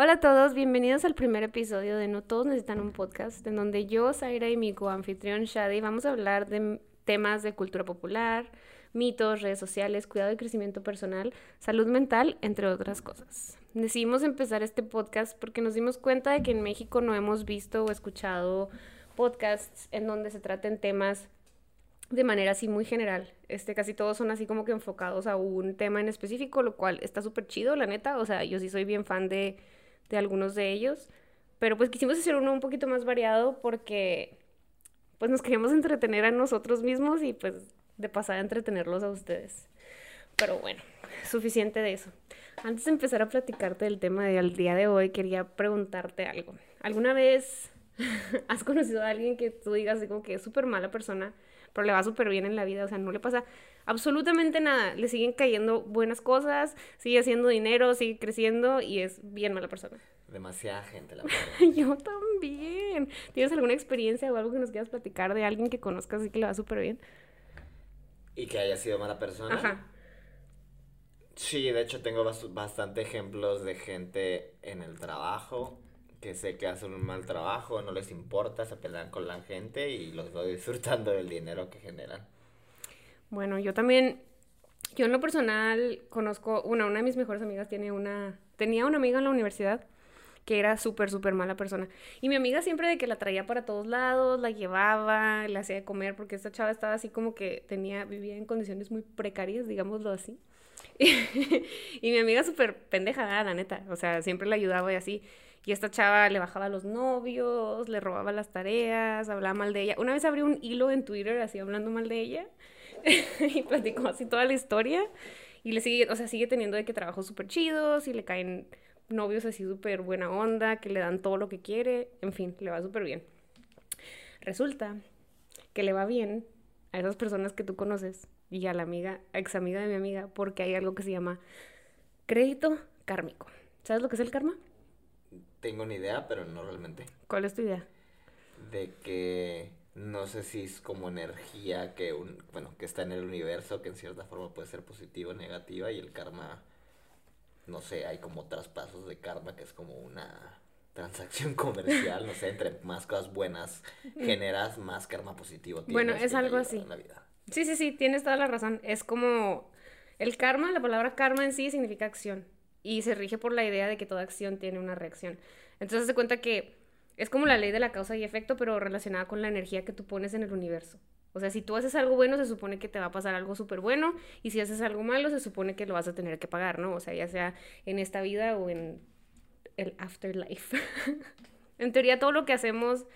Hola a todos, bienvenidos al primer episodio de No Todos Necesitan un Podcast, en donde yo, Zaira y mi coanfitrión Shadi vamos a hablar de temas de cultura popular, mitos, redes sociales, cuidado y crecimiento personal, salud mental, entre otras cosas. Decidimos empezar este podcast porque nos dimos cuenta de que en México no hemos visto o escuchado podcasts en donde se traten temas de manera así muy general. Este, casi todos son así como que enfocados a un tema en específico, lo cual está súper chido, la neta. O sea, yo sí soy bien fan de, de algunos de ellos. Pero pues quisimos hacer uno un poquito más variado porque pues nos queríamos entretener a nosotros mismos y pues de pasar a entretenerlos a ustedes. Pero bueno, suficiente de eso. Antes de empezar a platicarte del tema del día de hoy, quería preguntarte algo. ¿Alguna vez has conocido a alguien que tú digas como que es súper mala persona? Pero le va súper bien en la vida, o sea, no le pasa absolutamente nada, le siguen cayendo buenas cosas, sigue haciendo dinero, sigue creciendo y es bien mala persona. Demasiada gente, la verdad. Yo también. ¿Tienes alguna experiencia o algo que nos quieras platicar de alguien que conozcas y que le va súper bien? Y que haya sido mala persona. Ajá. Sí, de hecho tengo bastante ejemplos de gente en el trajo que sé que hacen un mal trabajo, no les importa, se pelean con la gente y los voy disfrutando del dinero que generan. Bueno, yo también, yo en lo personal conozco, una, una de mis mejores amigas tiene una, tenía una amiga en la universidad que era súper, súper mala persona. Y mi amiga siempre de que la traía para todos lados, la llevaba, la hacía comer, porque esta chava estaba así como que tenía, vivía en condiciones muy precarias, digámoslo así. y mi amiga súper pendeja, la neta, o sea, siempre la ayudaba y así. Y esta chava le bajaba los novios, le robaba las tareas, hablaba mal de ella. Una vez abrió un hilo en Twitter así hablando mal de ella y platicó así toda la historia. Y le sigue, o sea, sigue teniendo de que trabajos súper chidos y le caen novios así súper buena onda, que le dan todo lo que quiere. En fin, le va súper bien. Resulta que le va bien a esas personas que tú conoces y a la amiga, ex amiga de mi amiga, porque hay algo que se llama crédito kármico. ¿Sabes lo que es el karma? Tengo una idea, pero no realmente. ¿Cuál es tu idea? De que no sé si es como energía que un, bueno, que está en el universo, que en cierta forma puede ser positiva o negativa, y el karma, no sé, hay como traspasos de karma que es como una transacción comercial, no sé, entre más cosas buenas generas, más karma positivo tienes. Bueno, es algo así. Sí, sí, sí, tienes toda la razón. Es como el karma, la palabra karma en sí significa acción y se rige por la idea de que toda acción tiene una reacción. Entonces se cuenta que es como la ley de la causa y efecto, pero relacionada con la energía que tú pones en el universo. O sea, si tú haces algo bueno, se supone que te va a pasar algo súper bueno, y si haces algo malo, se supone que lo vas a tener que pagar, ¿no? O sea, ya sea en esta vida o en el afterlife. en teoría, todo lo que hacemos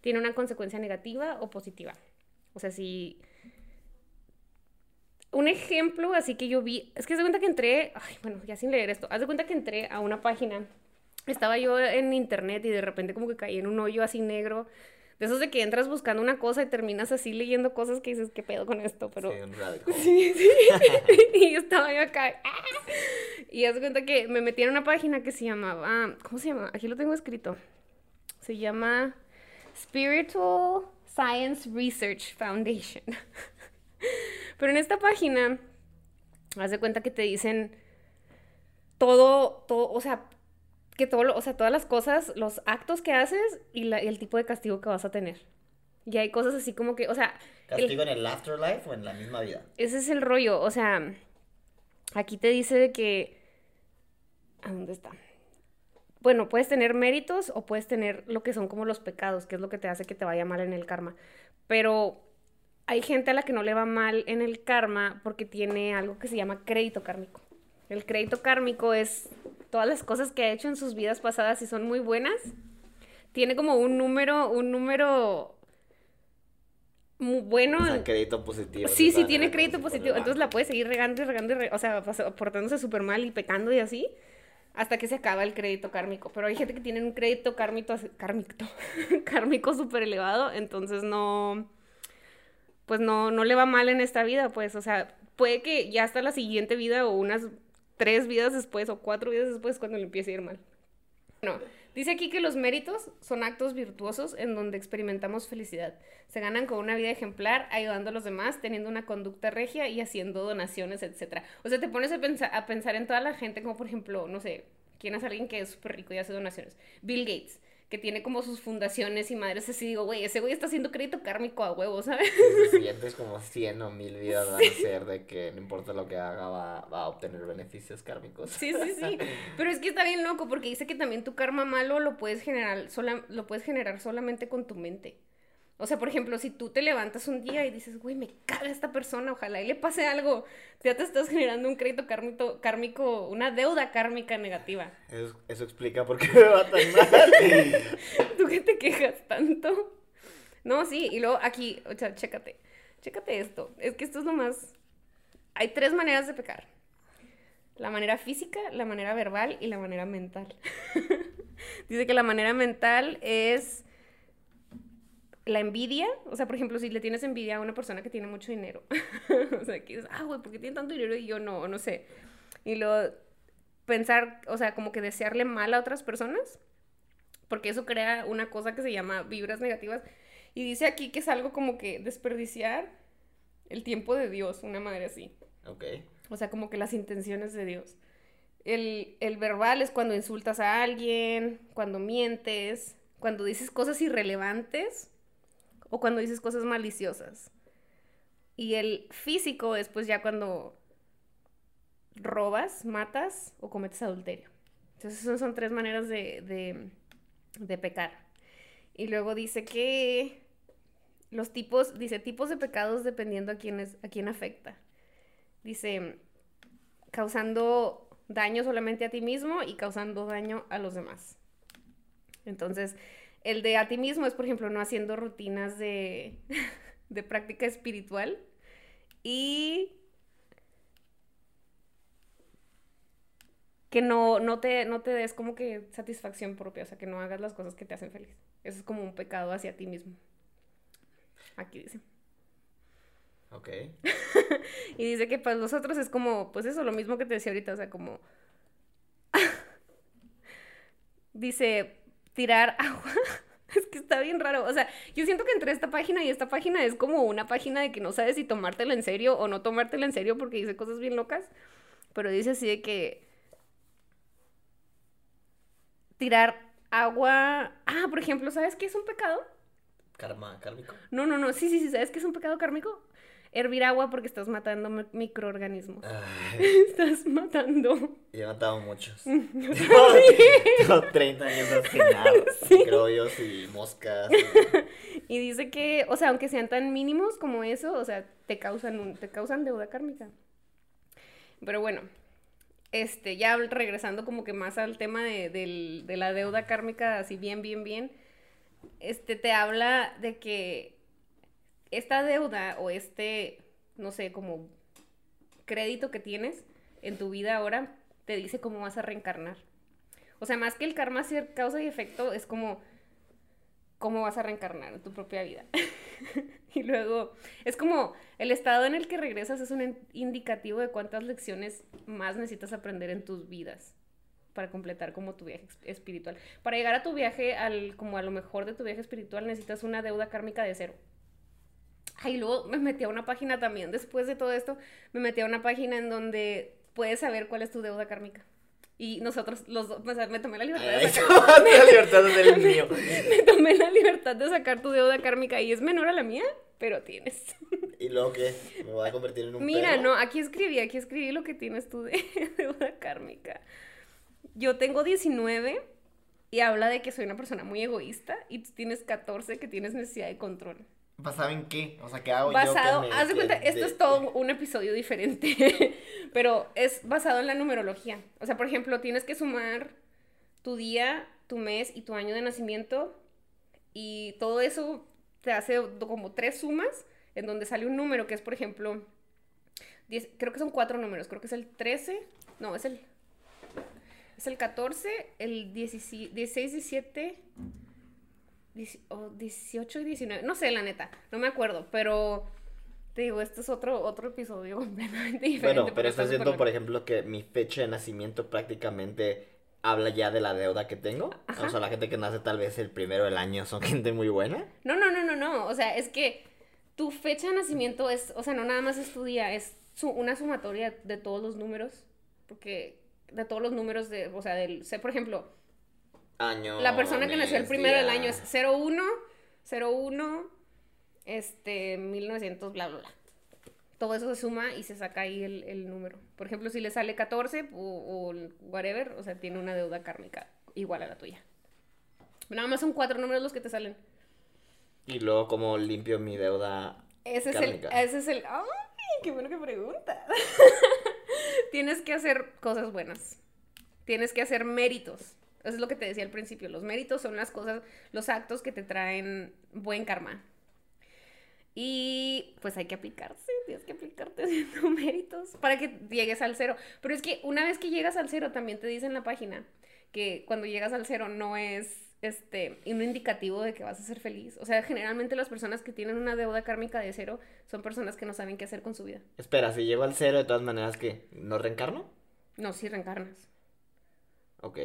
tiene una consecuencia negativa o positiva. O sea, si un ejemplo así que yo vi, es que se cuenta que entré, ay, bueno, ya sin leer esto, haz de cuenta que entré a una página, estaba yo en internet y de repente como que caí en un hoyo así negro, de esos de que entras buscando una cosa y terminas así leyendo cosas que dices, ¿qué pedo con esto? Pero... Sí, un Sí, sí. y estaba yo acá. ¡ah! Y haz de cuenta que me metí en una página que se llamaba, ¿cómo se llama? Aquí lo tengo escrito. Se llama Spiritual Science Research Foundation. Pero en esta página, haz de cuenta que te dicen todo, todo, o sea, que todo, o sea, todas las cosas, los actos que haces y, el tipo de castigo que vas a tener. Y hay cosas así como que, o sea... ¿Castigo en el afterlife o en la misma vida? Ese es el rollo, o sea, aquí te dice que... ¿A dónde está? Bueno, puedes tener méritos o puedes tener lo que son como los pecados, que es lo que te hace que te vaya mal en el karma. Pero hay gente a la que no le va mal en el karma porque tiene algo que se llama crédito kármico. El crédito kármico es todas las cosas que ha hecho en sus vidas pasadas y son muy buenas. Tiene como un número, un número muy bueno. O sea, crédito positivo. Sí, sí, tiene crédito positivo. Entonces la puede seguir regando y regando, y o sea, portándose súper mal y pecando y así, hasta que se acaba el crédito kármico. Pero hay gente que tiene un crédito kármico, kármico, kármico súper elevado, entonces no pues no, no le va mal en esta vida, pues, o sea, puede que ya hasta la siguiente vida o unas tres vidas después o cuatro vidas después cuando le empiece a ir mal. No, dice aquí que los méritos son actos virtuosos en donde experimentamos felicidad. Se ganan con una vida ejemplar, ayudando a los demás, teniendo una conducta regia y haciendo donaciones, etc. O sea, te pones a, a pensar en toda la gente, como por ejemplo, no sé, ¿Quién es alguien que es súper rico y hace donaciones? Bill Gates, que tiene como sus fundaciones y madres así, digo, güey, ese güey está haciendo crédito kármico a huevo, ¿sabes? Si siguientes como 100 o 1000 vidas van a ser de que no importa lo que haga, va, va a obtener beneficios kármicos. Sí, sí, sí. Pero es que está bien loco porque dice que también tu karma malo lo puedes generar, sola, lo puedes generar solamente con tu mente. O sea, por ejemplo, si tú te levantas un día y dices, güey, me caga esta persona, ojalá y le pase algo, ya te estás generando un crédito kármico, kármico una deuda kármica negativa. Eso, eso explica por qué me va tan mal. ¿Tú qué te quejas tanto? No, sí, y luego aquí, o sea, chécate, chécate esto. Es que esto es lo más... Hay tres maneras de pecar. La manera física, la manera verbal y la manera mental. Dice que la manera mental es la envidia, o sea, por ejemplo, si le tienes envidia a una persona que tiene mucho dinero, o sea, que dices, ah, güey, ¿por qué tiene tanto dinero y yo no? No sé. Y luego pensar, o sea, como que desearle mal a otras personas, porque eso crea una cosa que se llama vibras negativas. Y dice aquí que es algo como que desperdiciar el tiempo de Dios, una madre así. Ok. O sea, como que las intenciones de Dios. El, el verbal es cuando insultas a alguien, cuando mientes, cuando dices cosas irrelevantes o cuando dices cosas maliciosas. Y el físico es pues ya cuando robas, matas o cometes adulterio. Entonces esas son tres maneras de, de, de pecar. Y luego dice que los tipos, dice tipos de pecados dependiendo a quién, es, a quién afecta. Dice, causando daño solamente a ti mismo y causando daño a los demás. Entonces, el de a ti mismo es, por ejemplo, no haciendo rutinas de, de práctica espiritual. Y que no, no, te, no te des como que satisfacción propia, o sea, que no hagas las cosas que te hacen feliz. Eso es como un pecado hacia ti mismo. Aquí dice. Ok. y dice que para los otros es como, pues eso, lo mismo que te decía ahorita, o sea, como... dice, tirar agua. es que está bien raro. O sea, yo siento que entre esta página y esta página es como una página de que no sabes si tomártela en serio o no tomártela en serio porque dice cosas bien locas. Pero dice así de que tirar agua. Ah, por ejemplo, ¿sabes qué es un pecado? Karma kármico. No, no, no. Sí, sí, sí. ¿Sabes qué es un pecado kármico? Hervir agua porque estás matando microorganismos. Estás matando. Yo he matado muchos. Tengo 30 años asesinados. Sí. Microbios y moscas. Y... dice que, o sea, aunque sean tan mínimos como eso, o sea, te causan, un, te causan deuda kármica. Pero bueno, este, ya regresando como que más al tema de, de la deuda kármica, así bien, bien, bien, este, te habla de que esta deuda o este, no sé, como crédito que tienes en tu vida ahora, te dice cómo vas a reencarnar. O sea, más que el karma ser causa y efecto, es como cómo vas a reencarnar en tu propia vida. y luego, es como el estado en el que regresas es un indicativo de cuántas lecciones más necesitas aprender en tus vidas para completar como tu viaje espiritual. Para llegar a tu viaje, al, como a lo mejor de tu viaje espiritual, necesitas una deuda kármica de cero. Ay, luego me metí a una página también, después de todo esto, me metí a una página en donde puedes saber cuál es tu deuda kármica. Y nosotros, los dos, o sea, me tomé la libertad de sacar... la libertad del mío. me tomé la libertad de sacar tu deuda kármica y es menor a la mía, pero tienes. ¿Y luego qué? ¿Me voy a convertir en un Mira, no, aquí escribí, aquí escribí lo que tienes tú de deuda kármica. Yo tengo 19 y habla de que soy una persona muy egoísta y tú tienes 14 que tienes necesidad de control. ¿Basado en qué? O sea, ¿qué hago basado, yo? haz de cuenta, esto es todo un episodio diferente, pero es basado en la numerología. O sea, por ejemplo, tienes que sumar tu día, tu mes y tu año de nacimiento y todo eso te hace como tres sumas en donde sale un número que es, por ejemplo, creo que son cuatro números, creo que es el 13, no, es el, es el 14, el 16, 17 18 y 19, no sé, la neta, no me acuerdo, pero te digo, este es otro, otro episodio completamente diferente. Bueno, pero estás viendo, por ejemplo, que mi fecha de nacimiento prácticamente habla ya de la deuda que tengo. O sea, la gente que nace tal vez el primero del año son gente muy buena. No, no, no, no, no. O sea, es que tu fecha de nacimiento es, o sea, no nada más es tu día, es una sumatoria de todos los números. Porque de todos los números de, o sea, del, sé, por ejemplo, Año. la persona que nació el primero del año es 01, 01, este, 1900, bla, bla, bla. Todo eso se suma y se saca ahí el, el número. Por ejemplo, si le sale 14 o, o whatever, o sea, tiene una deuda kármica igual a la tuya. Nada más son cuatro números los que te salen. Y luego, como limpio mi deuda? Ese es Kármica. el, ese es el, ay, qué bueno que preguntas. Tienes que hacer cosas buenas. Tienes que hacer méritos. Eso es lo que te decía al principio. Los méritos son las cosas, los actos que te traen buen karma. Y pues hay que aplicarse, tienes que aplicarte haciendo méritos para que llegues al cero. Pero es que una vez que llegas al cero, también te dice en la página que cuando llegas al cero no es este un indicativo de que vas a ser feliz. O sea, generalmente las personas que tienen una deuda kármica de cero son personas que no saben qué hacer con su vida. Espera, si llego al cero, de todas maneras, que ¿No reencarno? No, sí reencarnas. Ok.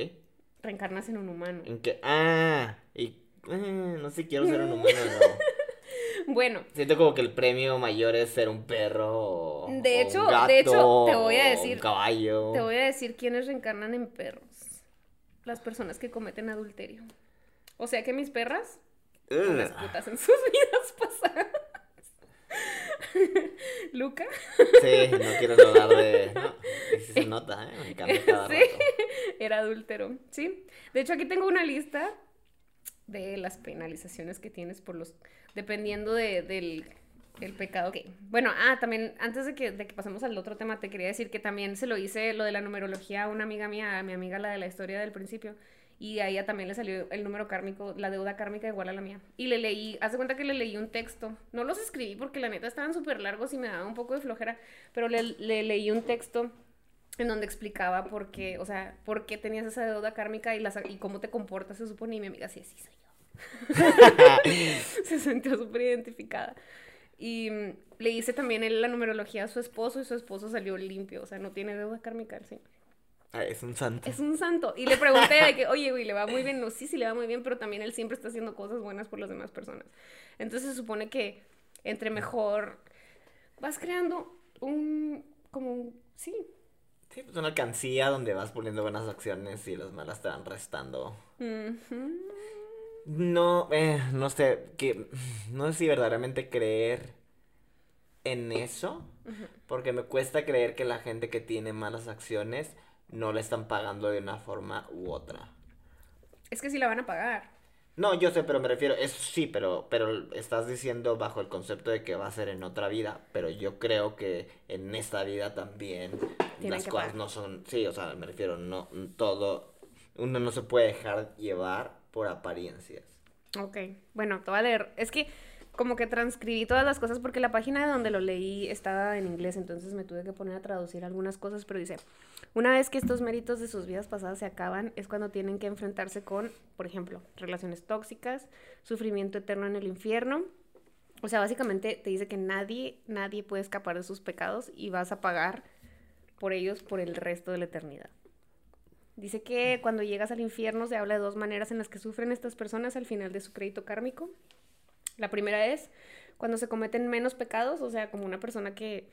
Reencarnas en un humano. ¿En qué? Ah, y. eh, no sé, quiero ser un humano nuevo. Bueno, Siento como que el premio mayor es ser un perro o, De o hecho- un gato, de hecho, te voy a decir- un caballo. te voy a decir quiénes reencarnan en perros. Las personas que cometen adulterio. O sea que mis perras, Ugh. unas putas en sus vidas pasadas. Luca. Sí, no quiero hablar de. No, sí se nota, ¿eh? Me encanta cada Sí. rato. Era adúltero, ¿sí? De hecho, aquí tengo una lista de las penalizaciones que tienes por los... Dependiendo de- del el pecado que... Bueno, ah, también, antes de que, de que pasemos al otro tema, te quería decir que también se lo hice lo de la numerología a una amiga mía, a mi amiga la de la historia del principio, y a ella también le salió el número kármico, la deuda kármica igual a la mía. Y le leí, hace cuenta que le leí un texto. No los escribí porque la neta estaban súper largos y me daba un poco de flojera, pero le, le leí un texto en donde explicaba por qué, o sea, por qué tenías esa deuda kármica y, las, y cómo te comportas, se supone, y mi amiga, sí, sí, soy yo. se sintió súper identificada. Y mm, le hice también la numerología a su esposo y su esposo salió limpio, o sea, no tiene deuda kármica, sí. Ah, es un santo. Es un santo. Y le pregunté de que, oye, güey, le va muy bien. No, sí, sí, le va muy bien, pero también él siempre está haciendo cosas buenas por las demás personas. Entonces se supone que entre mejor vas creando un, como un, sí, Sí, pues una alcancía donde vas poniendo buenas acciones y las malas te van restando. No, eh, no sé, que no sé si verdaderamente creer en eso, porque me cuesta creer que la gente que tiene malas acciones no le están pagando de una forma u otra. Es que sí la van a pagar. No, yo sé, pero me refiero, eso sí, pero, pero estás diciendo bajo el concepto de que va a ser en otra vida, pero yo creo que en esta vida también Tienen las que cosas pagar. no son, sí, o sea, me refiero, no, todo, uno no se puede dejar llevar por apariencias. Ok, bueno, te voy a leer. Es que como que transcribí todas las cosas porque la página de donde lo leí estaba en inglés, entonces me tuve que poner a traducir algunas cosas, pero dice, una vez que estos méritos de sus vidas pasadas se acaban, es cuando tienen que enfrentarse con, por ejemplo, relaciones tóxicas, sufrimiento eterno en el infierno. O sea, básicamente te dice que nadie, nadie puede escapar de sus pecados y vas a pagar por ellos por el resto de la eternidad. Dice que cuando llegas al infierno se habla de dos maneras en las que sufren estas personas al final de su crédito kármico. La primera es cuando se cometen menos pecados, o sea, como una persona que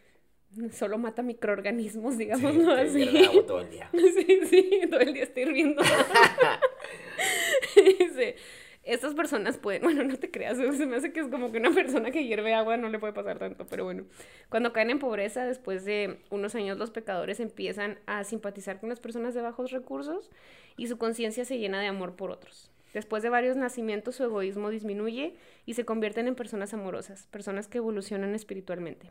solo mata microorganismos, digámoslo que así. agua todo el día. Sí, sí, todo el día está hirviendo. Dice, estas personas pueden, bueno, no te creas, se me hace que es como que una persona que hierve agua no le puede pasar tanto, pero bueno, cuando caen en pobreza, después de unos años los pecadores empiezan a simpatizar con las personas de bajos recursos y su conciencia se llena de amor por otros. Después de varios nacimientos, su egoísmo disminuye y se convierten en personas amorosas, personas que evolucionan espiritualmente.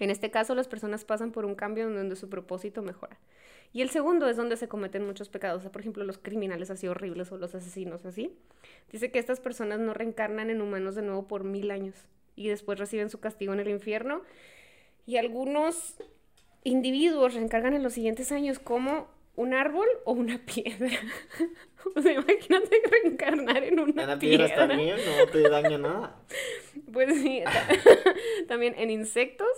En este caso, las personas pasan por un cambio donde su propósito mejora. Y el segundo es donde se cometen muchos pecados, o por ejemplo, los criminales así horribles o los asesinos así. Dice que estas personas no reencarnan en humanos de nuevo por mil años y después reciben su castigo en el infierno. Y algunos individuos reencargan en los siguientes años como un árbol o una piedra. o sea, imagínate reencarnar en una, En la piedra piedra. está bien, no te daña nada. Pues sí, ta- también en insectos.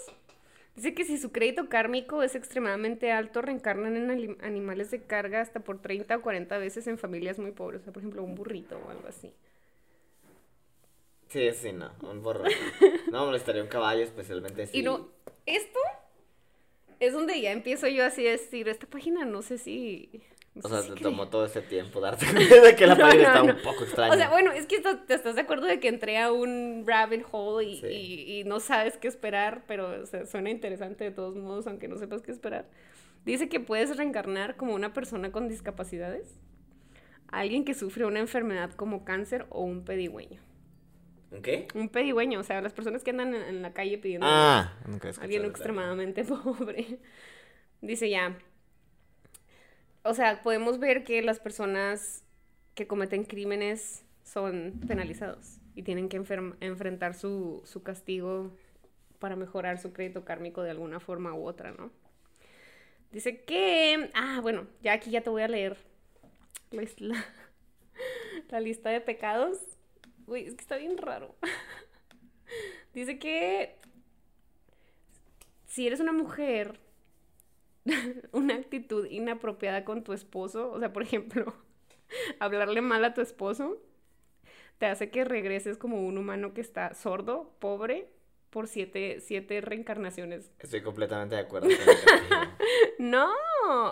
Dice que si su crédito kármico es extremadamente alto, reencarnan en animales de carga hasta por 30 o 40 veces en familias muy pobres. O sea, por ejemplo, un burrito o algo así. Sí, sí, no, un borro. No molestaría un caballo, especialmente si... Y no, esto es donde ya empiezo yo así a decir, esta página no sé si... no O sé sea, si te tomó todo ese tiempo darte cuenta de que la No, página no, está no. un poco extraña. O sea, bueno, es que te estás de acuerdo de que entré a un rabbit hole y, Sí. y- y no sabes qué esperar, pero o sea, suena interesante de todos modos, aunque no sepas qué esperar. Dice que puedes reencarnar como una persona con discapacidades, alguien que sufre una enfermedad como cáncer o un pedigüeño. ¿Un ¿Qué? Un pedigüeño, o sea, las personas que andan en, la calle pidiendo Ah, nunca escuchado alguien extremadamente pobre. Dice ya. O sea, podemos ver que las personas que cometen crímenes son penalizados y tienen que enfrentar su, su castigo para mejorar su crédito kármico de alguna forma u otra, ¿no? Dice que... Ah, bueno, ya aquí ya te voy a leer la, la lista de pecados. Uy, es que está bien raro. Dice que si eres una mujer, una actitud inapropiada con tu esposo, o sea, por ejemplo, hablarle mal a tu esposo, te hace que regreses como un humano que está sordo, pobre, por siete, siete reencarnaciones. Estoy completamente de acuerdo con. No,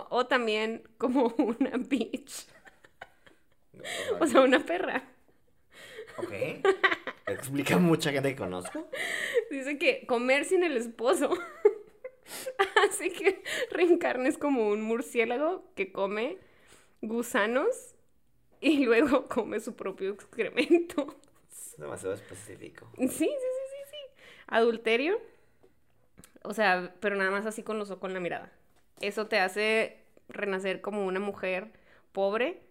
o también como una bitch, No, o sea, una perra. Ok. Explica mucha gente que conozco. Dice que comer sin el esposo. Así que reencarnes como un murciélago que come gusanos y luego come su propio excremento. Es demasiado específico. Sí, sí, sí, sí, sí. Adulterio. O sea, pero nada más así con los ojos, con la mirada. Eso te hace renacer como una mujer pobre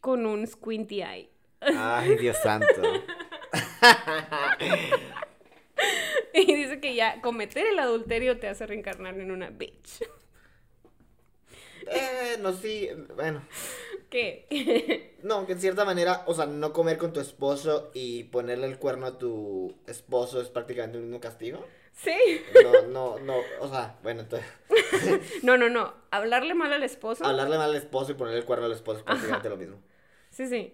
con un squinty eye. Ay, Dios santo. Y dice que ya cometer el adulterio te hace reencarnar en una bitch. Eh, no, sí, bueno. ¿Qué? No, que en cierta manera, o sea, no comer con tu esposo y ponerle el cuerno a tu esposo es prácticamente un mismo castigo. Sí. No, no, no, o sea, bueno, entonces, No, no, no. Hablarle mal al esposo. hablarle mal al esposo y ponerle el cuerno al esposo es prácticamente Ajá. lo mismo. Sí, sí.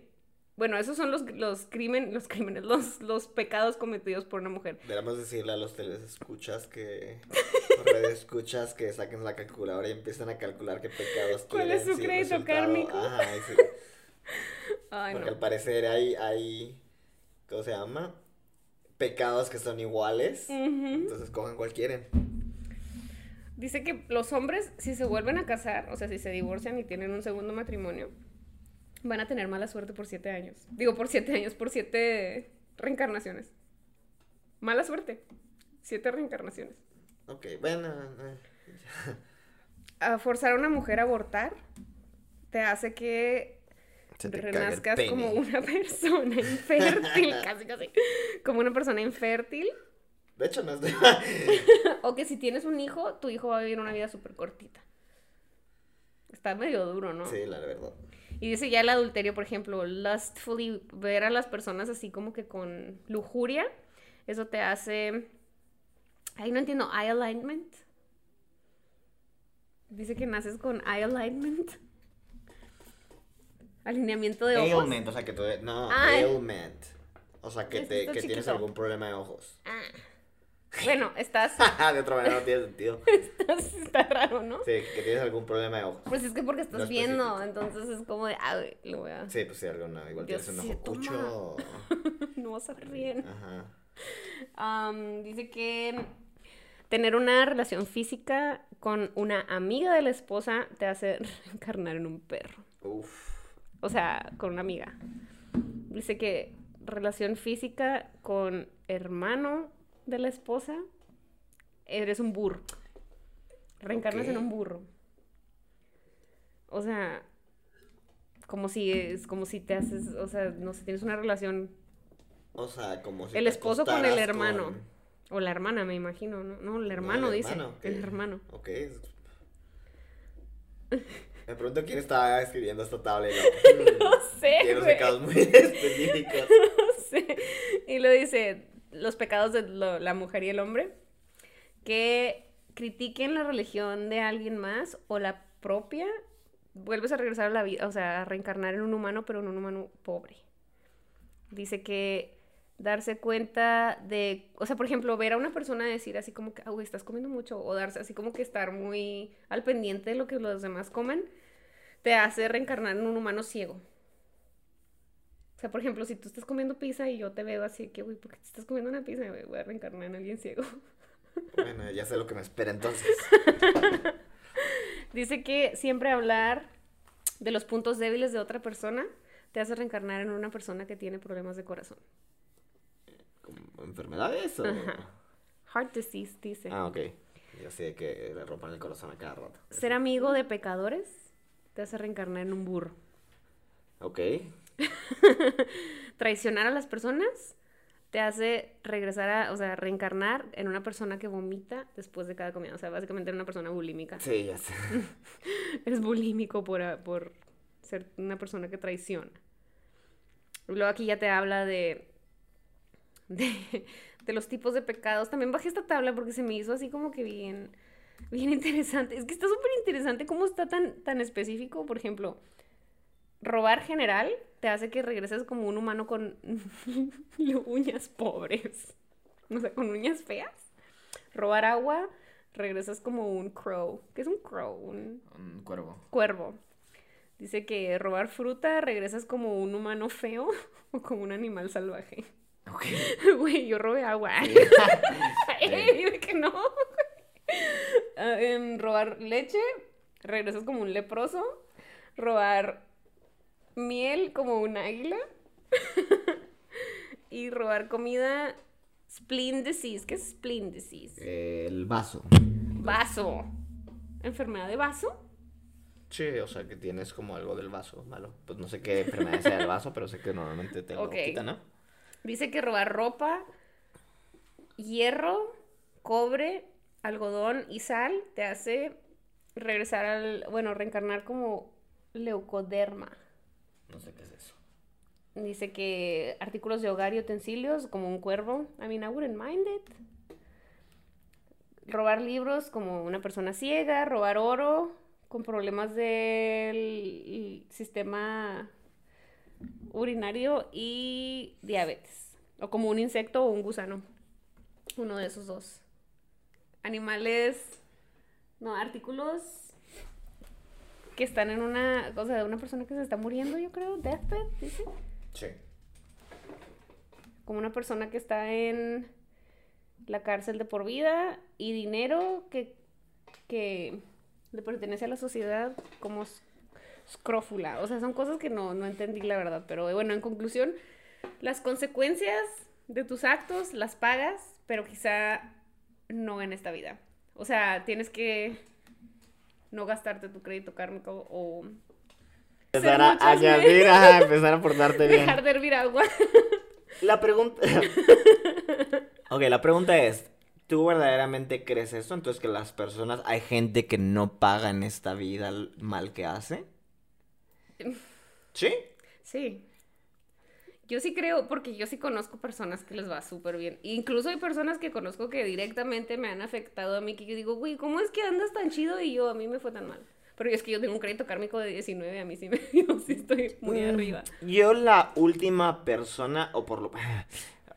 Bueno, esos son los, los crímenes, los crímenes, los, los pecados cometidos por una mujer. Deberíamos decirle a los escuchas que, escuchas que saquen la calculadora y empiecen a calcular qué pecados ¿Cuál tienen. es su crédito resultado. kármico? Ajá, sí. Ay, Porque no. al parecer hay, hay, ¿cómo se llama? Pecados que son iguales. Ujú. Entonces cojan cual quieren. Dice que los hombres, si se vuelven a casar, o sea, si se divorcian y tienen un segundo matrimonio, van a tener mala suerte por siete años. Digo, por siete años, por siete reencarnaciones. Mala suerte. Siete reencarnaciones. Ok, bueno. eh, A forzar a una mujer a abortar te hace que te renazcas como una persona infértil, casi casi, como una persona infértil, De hecho, no es de... o que si tienes un hijo, tu hijo va a vivir una vida súper cortita. Está medio duro, ¿no? Sí, la verdad. Y dice ya el adulterio, por ejemplo, lustfully, ver a las personas así como que con lujuria, eso te hace... Ahí no entiendo, eye alignment. Dice que naces con eye alignment. Alineamiento de ojos. Ailment, o sea que tú... No, Ay. ailment. O sea que, te, que tienes algún problema de ojos. Ah. Bueno, estás, de otra manera no tiene sentido. estás- está raro, ¿no? Sí, que tienes algún problema de ojos. Pues es que porque estás No viendo, entonces es como de, ah, lo voy a... Sí, pues sí, alguna. Igual tienes un ojo cucho. no vas a ver bien. Ajá. Dice que tener una relación física con una amiga de la esposa te hace reencarnar en un perro. Uf. O sea, con una amiga. Dice que relación física con hermano de la esposa, eres un burro. Reencarnas en un burro. O sea, como si es como si te haces, o sea, no sé, tienes una relación O sea, como si el te esposo con el hermano. con- O la hermana, me imagino, ¿no? No, el No, hermano dice. hermano, ok. El hermano. Ok. Me pregunto quién estaba escribiendo esta tabla. No sé, Tiene muy específicos. Sí. Y lo dice, los pecados de la mujer y el hombre, que critiquen la religión de alguien más o la propia, vuelves a regresar a la vida, o sea, a reencarnar en un humano, pero en un humano pobre. Dice que darse cuenta de, o sea, por ejemplo, ver a una persona decir así como que, güey, estás comiendo mucho, o darse así como que estar muy al pendiente de lo que los demás comen, te hace reencarnar en un humano ciego. Sea, por ejemplo, si tú estás comiendo pizza y yo te veo así que, güey, ¿por qué te estás comiendo una pizza? Me voy a reencarnar en alguien ciego. Bueno, ya sé lo que me espera entonces. Dice que siempre hablar de los puntos débiles de otra persona te hace reencarnar en una persona que tiene problemas de corazón. ¿Como ¿Enfermedades o...? Ajá. Heart disease, dice. Ah, ok. Ya sé que le rompan el corazón a cada rato. Ser amigo de pecadores te hace reencarnar en un burro. Ok. Traicionar a las personas te hace regresar a, o sea, reencarnar en una persona que vomita después de cada comida. O sea, básicamente en una persona bulímica. Sí, ya sé. Eres bulímico por, a- por ser una persona que traiciona. Luego aquí ya te habla de, de, de los tipos de pecados. También bajé esta tabla porque se me hizo así como que bien, bien interesante. Es que está súper interesante cómo está tan, tan específico. Por ejemplo, robar general te hace que regreses como un humano con uñas pobres. O sea, con uñas feas. Robar agua, regresas como un crow. ¿Qué es un crow? Un Un cuervo. cuervo. Dice que robar fruta regresas como un humano feo o como un animal salvaje. Ok. Güey, yo robé agua. Dime que no. Ah, em, robar leche, regresas como un leproso. Robar miel como un águila. y robar comida, spleen disease. ¿Qué es spleen disease? El vaso. Vaso. ¿Enfermedad de vaso? Sí, o sea que tienes como algo del vaso malo. Pues no sé qué enfermedad sea el vaso, pero sé que normalmente te lo quitan, ¿no? Dice que robar ropa, hierro, cobre, algodón y sal te hace regresar al, bueno, reencarnar como leucoderma. Qué es eso. Dice que artículos de hogar y utensilios como un cuervo. I mean, I wouldn't mind it. Robar libros como una persona ciega, robar oro con problemas del sistema urinario y diabetes. O como un insecto o un gusano. Uno de esos dos. Animales, no, artículos que están en una, o sea, de una persona que se está muriendo, yo creo, deathbed, dice. Sí. Como una persona que está en la cárcel de por vida y dinero que, que le pertenece a la sociedad como s- scrófula. O sea, son cosas que no, no entendí la verdad. Pero bueno, en conclusión, las consecuencias de tus actos las pagas, pero quizá no en esta vida. O sea, tienes que no gastarte tu crédito kármico o Empezar muchas a añadir, ajá, empezar a portarte bien. dejar de hervir agua. La pregunta. ok, la pregunta es: ¿tú verdaderamente crees esto? Entonces, que las personas. Hay gente que no paga en esta vida el mal que hace. ¿Sí? Sí. Yo sí creo, porque yo sí conozco personas que les va súper bien. Incluso hay personas que conozco que directamente me han afectado a mí, que yo digo, güey, ¿cómo es que andas tan chido y yo a mí me fue tan mal? Pero es que yo tengo un crédito kármico de 19, a mí sí me yo sí estoy muy Mm, arriba. Yo, la última persona, o por lo.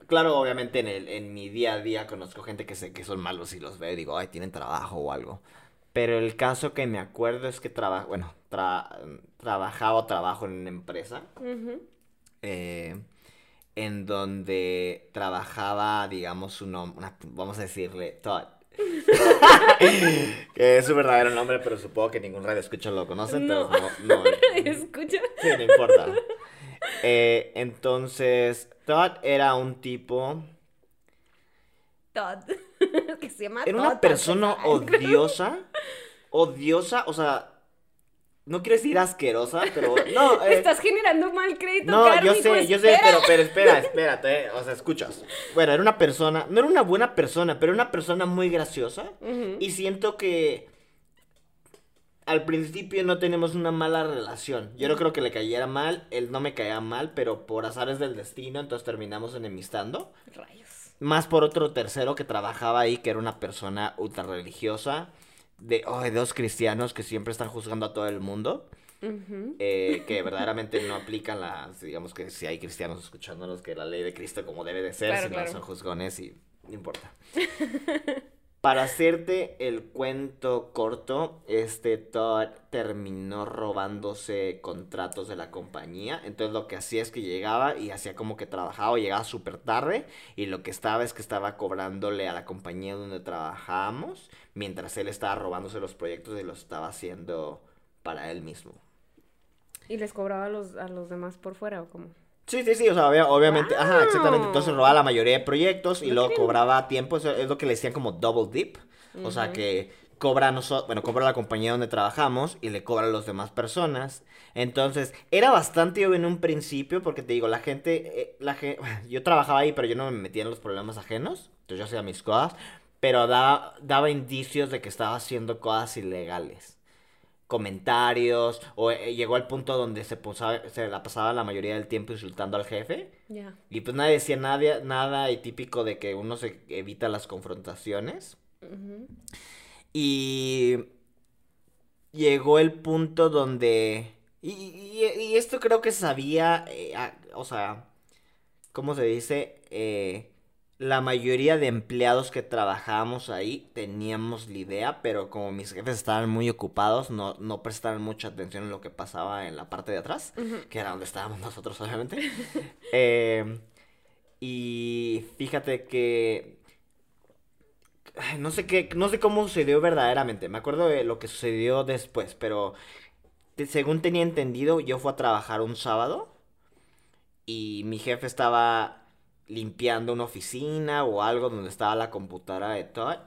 Claro, obviamente en, el, en mi día a día conozco gente que sé que son malos y los veo y digo, ay, tienen trabajo o algo. Pero el caso que me acuerdo es que traba, bueno, tra- trabajaba o trabajo en una empresa. Eh, en donde trabajaba, digamos, un hom- una, vamos a decirle, Todd. que es su verdadero nombre, pero supongo que ningún radio escucha lo conoce, No. entonces no, no, Escucha. sí, no importa. Eh, entonces, Todd era un tipo, Todd. que se llama era una persona odiosa, odiosa, o sea, no quiero decir asquerosa, pero no, eh, Estás generando mal crédito No, yo sé, yo sé, pero, pero espera, espérate, eh, o sea, escuchas. Bueno, era una persona, no era una buena persona, pero era una persona muy graciosa. Y siento que al principio no tenemos una mala relación. Yo no creo que le cayera mal, él no me caía mal, pero por azares del destino, entonces terminamos enemistando. Rayos. Más por otro tercero que trabajaba ahí, que era una persona ultra religiosa, de, oh, de dos cristianos que siempre están juzgando a todo el mundo. eh, que verdaderamente no aplican la, digamos que si hay cristianos escuchándonos, que la ley de Cristo como debe de ser, si no son juzgones y no importa. Para hacerte el cuento corto, este Todd terminó robándose contratos de la compañía. Entonces lo que hacía es que llegaba y hacía como que trabajaba llegaba súper tarde. Y lo que estaba es que estaba cobrándole a la compañía donde trabajábamos. Mientras él estaba robándose los proyectos y los estaba haciendo para él mismo. ¿Y les cobraba a los, a los demás por fuera o cómo? Sí, sí, sí, o sea, obviamente, ajá, exactamente. Entonces robaba la mayoría de proyectos y luego cobraba tiempo, eso es lo que le decían como double dip. O sea, que cobra nosotros, bueno, cobra la compañía donde trabajamos y le cobra a las demás personas. Entonces, era bastante obvio en un principio porque te digo, la gente, eh, la gente, yo trabajaba ahí, pero yo no me metía en los problemas ajenos. Entonces yo hacía mis cosas, pero daba, daba indicios de que estaba haciendo cosas ilegales comentarios o eh, llegó al punto donde se, se la pasaba la mayoría del tiempo insultando al jefe. Y pues nadie decía nada, nada y típico de que uno se evita las confrontaciones. Y llegó el punto donde... Y, esto creo que sabía, eh, o sea, ¿cómo se dice? Eh, la mayoría de empleados que trabajábamos ahí teníamos la idea, pero como mis jefes estaban muy ocupados, no, no prestaron mucha atención en lo que pasaba en la parte de atrás, que era donde estábamos nosotros, obviamente. Eh, y fíjate que no sé qué, no sé cómo sucedió verdaderamente. Me acuerdo de lo que sucedió después, pero según tenía entendido, yo fui a trabajar un sábado y mi jefe estaba limpiando una oficina o algo donde estaba la computadora de Todd.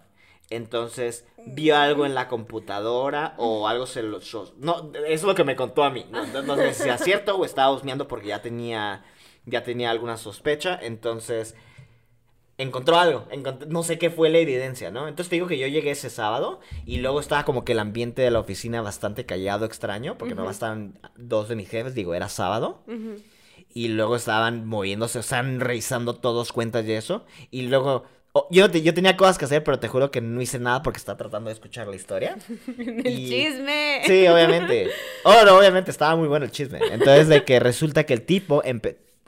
Entonces vio algo en la computadora o algo se lo... No, eso es lo que me contó a mí. No, sé si es cierto o estaba husmeando porque ya tenía, ya tenía alguna sospecha. Entonces encontró algo. no sé qué fue la evidencia, ¿no? Entonces te digo que yo llegué ese sábado y luego estaba como que el ambiente de la oficina bastante callado, extraño, porque no bastaban dos de mis jefes, digo, era sábado y luego estaban moviéndose, estaban revisando todos cuentas y eso. Y luego, oh, yo, yo tenía cosas que hacer, pero te juro que no hice nada porque estaba tratando de escuchar la historia. el chisme. Sí, obviamente. Oh, no, obviamente estaba muy bueno el chisme. Entonces, de que resulta que el tipo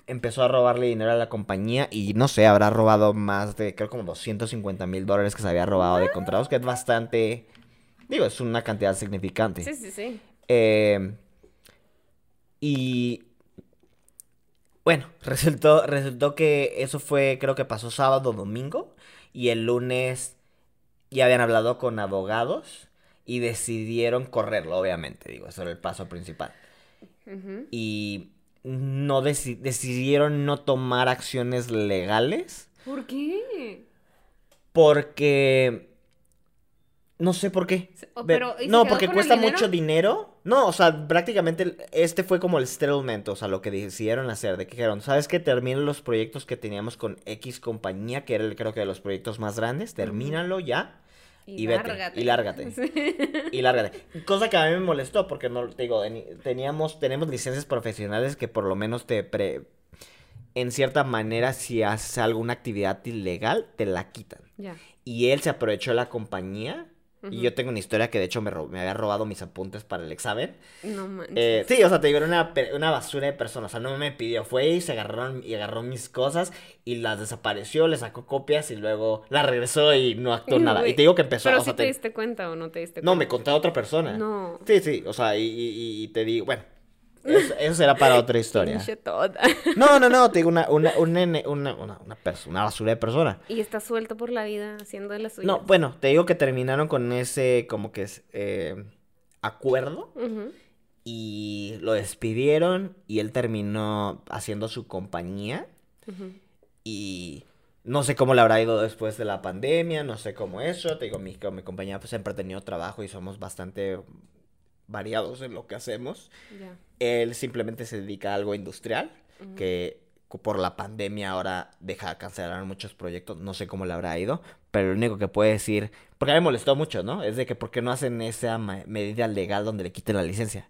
empezó a robarle dinero a la compañía y no sé, habrá robado más de, creo como 250 mil dólares que se había robado de contratos, que es bastante, digo, es una cantidad significante. Sí, sí, sí. Eh, y bueno, resultó, resultó que eso fue, creo que pasó sábado, domingo, y el lunes ya habían hablado con abogados y decidieron correrlo, obviamente, digo, eso era el paso principal. Y no decidieron no tomar acciones legales. ¿Por qué? Porque no sé por qué. Pero, no, porque cuesta mucho dinero. No, o sea, prácticamente este fue como el settlement, o sea, lo que decidieron hacer, de que dijeron, ¿sabes qué? Terminan los proyectos que teníamos con X compañía, que era el, creo que de los proyectos más grandes, termínalo ya. Y, vete, y lárgate. Y lárgate. Cosa que a mí me molestó, porque no, te digo, teníamos, tenemos licencias profesionales que por lo menos te pre... En cierta manera, si haces alguna actividad ilegal, te la quitan. Y él se aprovechó de la compañía y yo tengo una historia que de hecho me, me había robado mis apuntes para el examen. No manches. Eh, sí, o sea, te digo, era una, una, basura de personas. O sea, no me pidió. Fue y se agarraron y agarró mis cosas y las desapareció, le sacó copias y luego la regresó y no actuó nada. Y te digo que empezó ¿Pero si te... diste cuenta o no te diste cuenta? No, me conté a otra persona. No. Sí, sí, o sea, y, y, y te digo, bueno, eso, será para otra historia. no, no, no, te digo una, una, una, una, una, una, basura de persona. Y está suelto por la vida haciendo de la suya. No, bueno, te digo que terminaron con ese como que es eh, acuerdo. Y lo despidieron y él terminó haciendo su compañía. Y no sé cómo le habrá ido después de la pandemia, no sé cómo eso. Te digo, mi, mi compañía pues siempre ha tenido trabajo y somos bastante variados en lo que hacemos. Él simplemente se dedica a algo industrial, que por la pandemia ahora deja de cancelar muchos proyectos, no sé cómo le habrá ido, pero lo único que puede decir, porque a mí me molestó mucho, ¿no? Es de que por qué no hacen esa medida legal donde le quiten la licencia.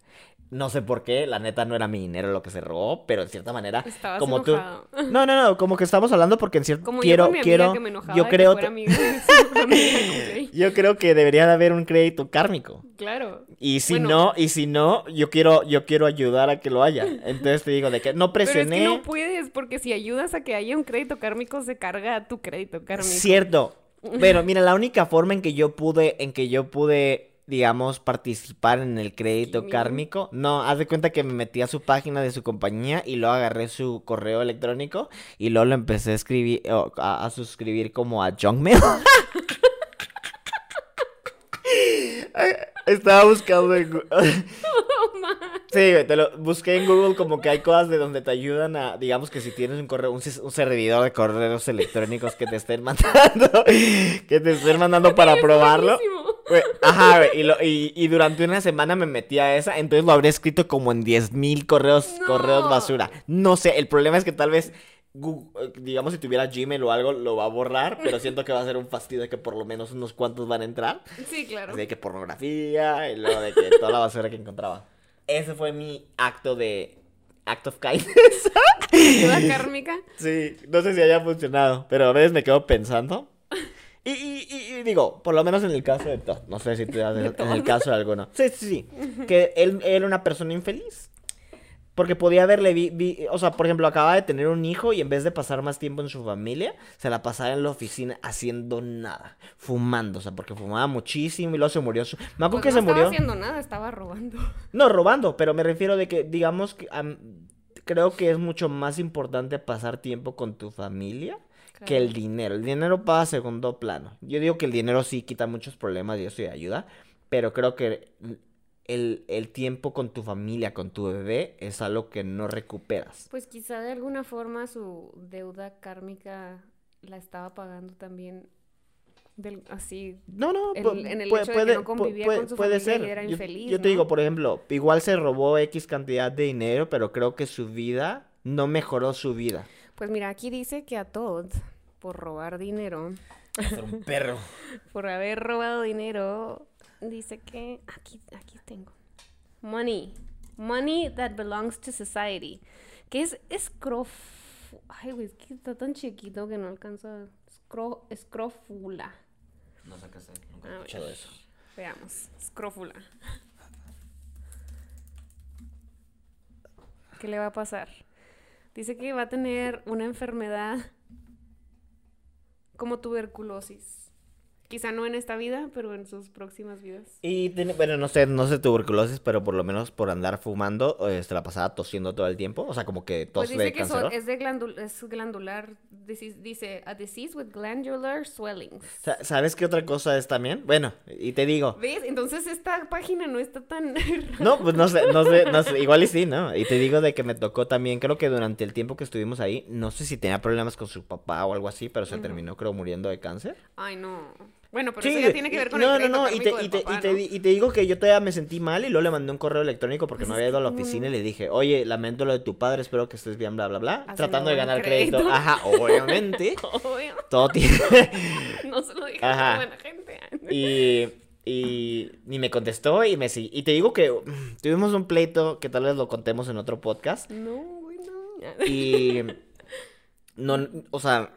No sé por qué, la neta no era mi dinero lo que se robó, pero en cierta manera, Estabas como enojado. tú. No, no, no, como que estamos hablando porque en cierto Como quiero yo con mi quiero que me enojaba yo de que creo amiga de ok. yo creo que debería de haber un crédito kármico. Claro. Y si Bueno. no, y si no, yo quiero yo quiero ayudar a que lo haya. Entonces te digo de que no Pero es presioné. que no puedes, porque si ayudas a que haya un crédito kármico, se carga tu crédito kármico. Cierto. Pero mira, la única forma en que yo pude, en que yo pude, digamos, participar en el crédito kármico, no, haz de cuenta que me metí a su página de su compañía y luego agarré su correo electrónico y luego lo empecé a escribir, a, a suscribir como a Junkmail. Estaba buscando en Gu- Sí, te lo busqué en Google como que hay cosas de donde te ayudan a, digamos que si tienes un correo, un servidor de correos electrónicos que te estén mandando, que te estén mandando para probarlo. buenísimo. Ajá, güey, y, lo- y, y durante una semana me metí a esa, entonces lo habré escrito como en 10.000 correos, No. correos basura. No sé, el problema es que tal vez, digamos, si tuviera Gmail o algo, lo va a borrar, pero siento que va a ser un fastidio de que por lo menos unos cuantos van a entrar. Sí, claro. Así de que pornografía y luego de que toda la basura que encontraba. Ese fue mi acto de... Act of kindness. Ayuda kármica. sí, no sé si haya funcionado, pero a veces me quedo pensando. Y, y- y- y digo, por lo menos en el caso de Todd, no sé si te en el caso de alguno. Sí, sí, sí. Que él era una persona infeliz. Porque podía haberle, vi- vi- o sea, por ejemplo, acaba de tener un hijo y en vez de pasar más tiempo en su familia, se la pasaba en la oficina haciendo nada, fumando, o sea, porque fumaba muchísimo y luego se murió su... Me acuerdo Pues que no se estaba murió... haciendo nada, estaba robando. No, robando, pero me refiero de que, digamos, que creo que es mucho más importante pasar tiempo con tu familia que el dinero. El dinero pasa a segundo plano. Yo digo que el dinero sí quita muchos problemas y eso y ayuda, pero creo que el, el tiempo con tu familia, con tu bebé, es algo que no recuperas. Pues quizá de alguna forma su deuda kármica la estaba pagando también del, así. No, no, El- en el pu- hecho de que no convivía puede, con su puede familia y ser. era Yo- infeliz, yo, te ¿no? digo, por ejemplo, igual se robó X cantidad de dinero, pero creo que su vida no mejoró su vida. Pues mira, aquí dice que a Todd, por robar dinero, Ser un perro. por haber robado dinero, dice que aquí, aquí tengo. Money. Money that belongs to society. Que es escrof... Ay, güey, es que está tan chiquito que no alcanzo a... Escro... Escrófula. No sé qué sé, nunca he escuchado eso. Veamos. Escrófula. ¿Qué le va a pasar? Dice que va a tener una enfermedad como tuberculosis. Quizá no en esta vida, pero en sus próximas vidas. Y tiene, bueno, no sé, no sé tuberculosis, pero por lo menos por andar fumando, eh, se la pasaba tosiendo todo el tiempo. O sea, como que tos Pues dice de que es de glandul- es glandular. disease- dice, a disease with glandular swellings. Sa- ¿Sabes qué otra cosa es también? Bueno, y te digo. ¿Ves? Entonces esta página no está tan... No, pues no sé, no sé, no sé, igual y sí, ¿no? Y te digo de que me tocó también, creo que durante el tiempo que estuvimos ahí, no sé si tenía problemas con su papá o algo así, pero se terminó creo muriendo de cáncer. Ay, no. Bueno, pero Sí, eso ya tiene que ver y- con no, el no, no, y te, y, te, y, te, ¿no? y te digo que yo todavía me sentí mal y luego le mandé un correo electrónico porque Pues no había ido a la oficina y le dije, oye, lamento lo de tu padre, espero que estés bien, bla, bla, bla. Tratando de ganar crédito. crédito. Ajá, obviamente. Obvio. Todo tiene... No se lo dije Ajá. a buena gente. Y, y ni me contestó y me sí. Y te digo que mm, tuvimos un pleito que tal vez lo contemos en otro podcast. No, güey, no. Y no, o sea,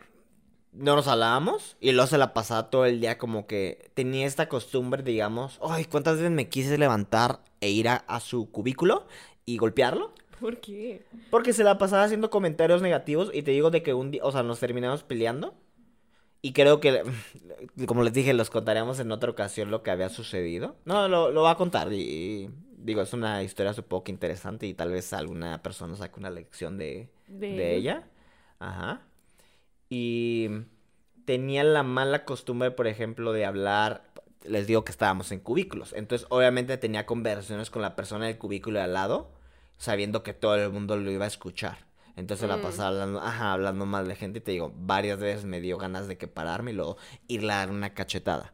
no nos hablábamos y luego se la pasaba todo el día como que tenía esta costumbre, digamos, ay, ¿cuántas veces me quise levantar e ir a, a su cubículo y golpearlo? ¿Por qué? Porque se la pasaba haciendo comentarios negativos y te digo de que un día, o sea, nos terminamos peleando. Y creo que, como les dije, los contaremos en otra ocasión lo que había sucedido. No, lo, lo va a contar y, y digo, es una historia supongo que interesante y tal vez alguna persona saque una lección de, De de ella. Ajá. Y tenía la mala costumbre, por ejemplo, de hablar. Les digo que estábamos en cubículos. Entonces, obviamente, tenía conversaciones con la persona del cubículo de al lado, sabiendo que todo el mundo lo iba a escuchar. Entonces la Mm. pasaba hablando, ajá, hablando mal de gente. Y te digo, varias veces me dio ganas de que pararme y luego irle a dar una cachetada.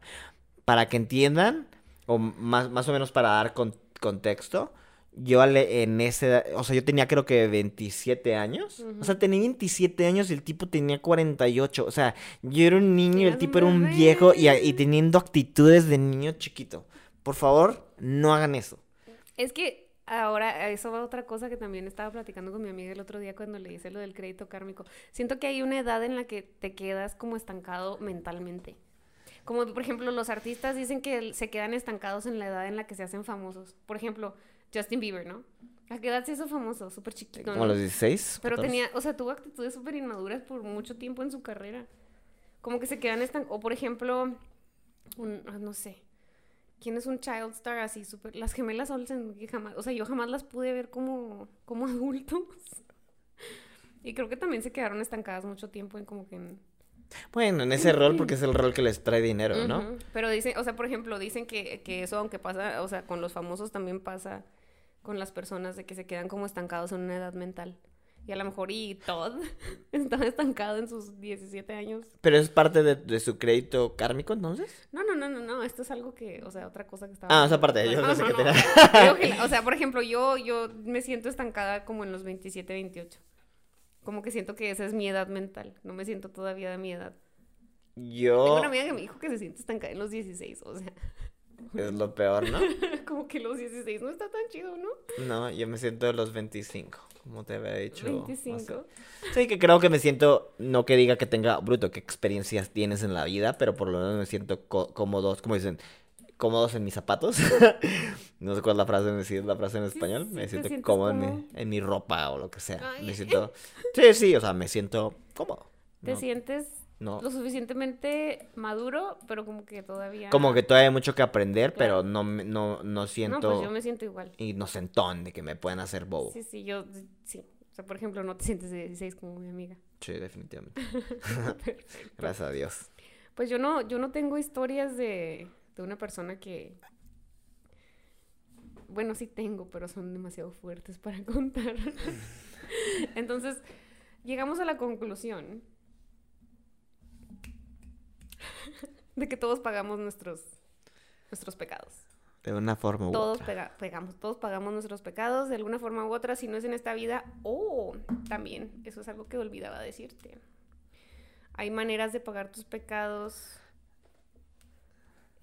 Para que entiendan, o más, más o menos para dar con- contexto, yo en ese, o sea, yo tenía creo que 27 años. O sea, tenía 27 años y el tipo tenía 48. O sea, yo era un niño y el tipo era un viejo y, y teniendo actitudes de niño chiquito. Por favor, no hagan eso. Es que ahora, eso va a otra cosa que también estaba platicando con mi amiga el otro día cuando le hice lo del crédito kármico. Siento que hay una edad en la que te quedas como estancado mentalmente. Como por ejemplo, los artistas dicen que se quedan estancados en la edad en la que se hacen famosos. Por ejemplo, Justin Bieber, ¿no? ¿A qué edad se hizo famoso? Súper chiquito. Como a ¿no? los 16. Pero 14. tenía, o sea, tuvo actitudes súper inmaduras por mucho tiempo en su carrera. Como que se quedan estancados. O por ejemplo, un, ah, no sé. ¿Quién es un child star así súper? Las gemelas Olsen, que jamás, o sea, yo jamás las pude ver como, como adultos. Y creo que también se quedaron estancadas mucho tiempo en como que en... Bueno, en ese rol porque es el rol que les trae dinero, ¿no? Pero dicen, o sea, por ejemplo, dicen que, que eso, aunque pasa, o sea, con los famosos también pasa con las personas de que se quedan como estancados en una edad mental. Y a lo mejor y Todd estaba estancado en sus 17 años. Pero es parte de, de su crédito kármico, entonces. No, no, no, no, no, esto es algo que, o sea, otra cosa que estaba... Ah, o sea, aparte, yo No, no, no. Digo que la- o sea, por ejemplo, yo, yo me siento estancada como en los 27, 28. Como que siento que esa es mi edad mental. No me siento todavía de mi edad. Tengo Yo. una amiga que me dijo que se siente estancada en los 16. O sea, Es lo peor, ¿no? como que los 16 no está tan chido, ¿no? No, yo me siento de los 25, como te había dicho. no sé. 25. Sí, que creo que me siento, no que diga que tenga, bruto, qué experiencias tienes en la vida, pero por lo menos me siento cómodos, como dicen, cómodos en mis zapatos. no sé cuál es la frase, si es la frase en español. sí, me siento cómodo en cómodo. mi, en mi ropa o lo que sea. Ay. Me siento... Sí, sí, o sea, me siento cómodo. Te No, sientes no. lo suficientemente maduro, pero como que todavía... Como que todavía hay mucho que aprender, pero Claro. no, no, no No, siento pues yo me siento igual. inocentón de que me puedan hacer bobo. Sí, sí, yo sí. O sea, por ejemplo, no te sientes de 16 como mi amiga. Sí, definitivamente. Gracias a Dios. Pues yo no, yo no tengo historias de, de una persona que. Bueno, sí tengo, pero son demasiado fuertes para contar. Entonces, llegamos a la conclusión de que todos pagamos nuestros, nuestros pecados. De una forma u Todos otra. pega- pegamos, todos pagamos nuestros pecados de alguna forma u otra, si no es en esta vida, o también, eso es algo que olvidaba decirte. Hay maneras de pagar tus pecados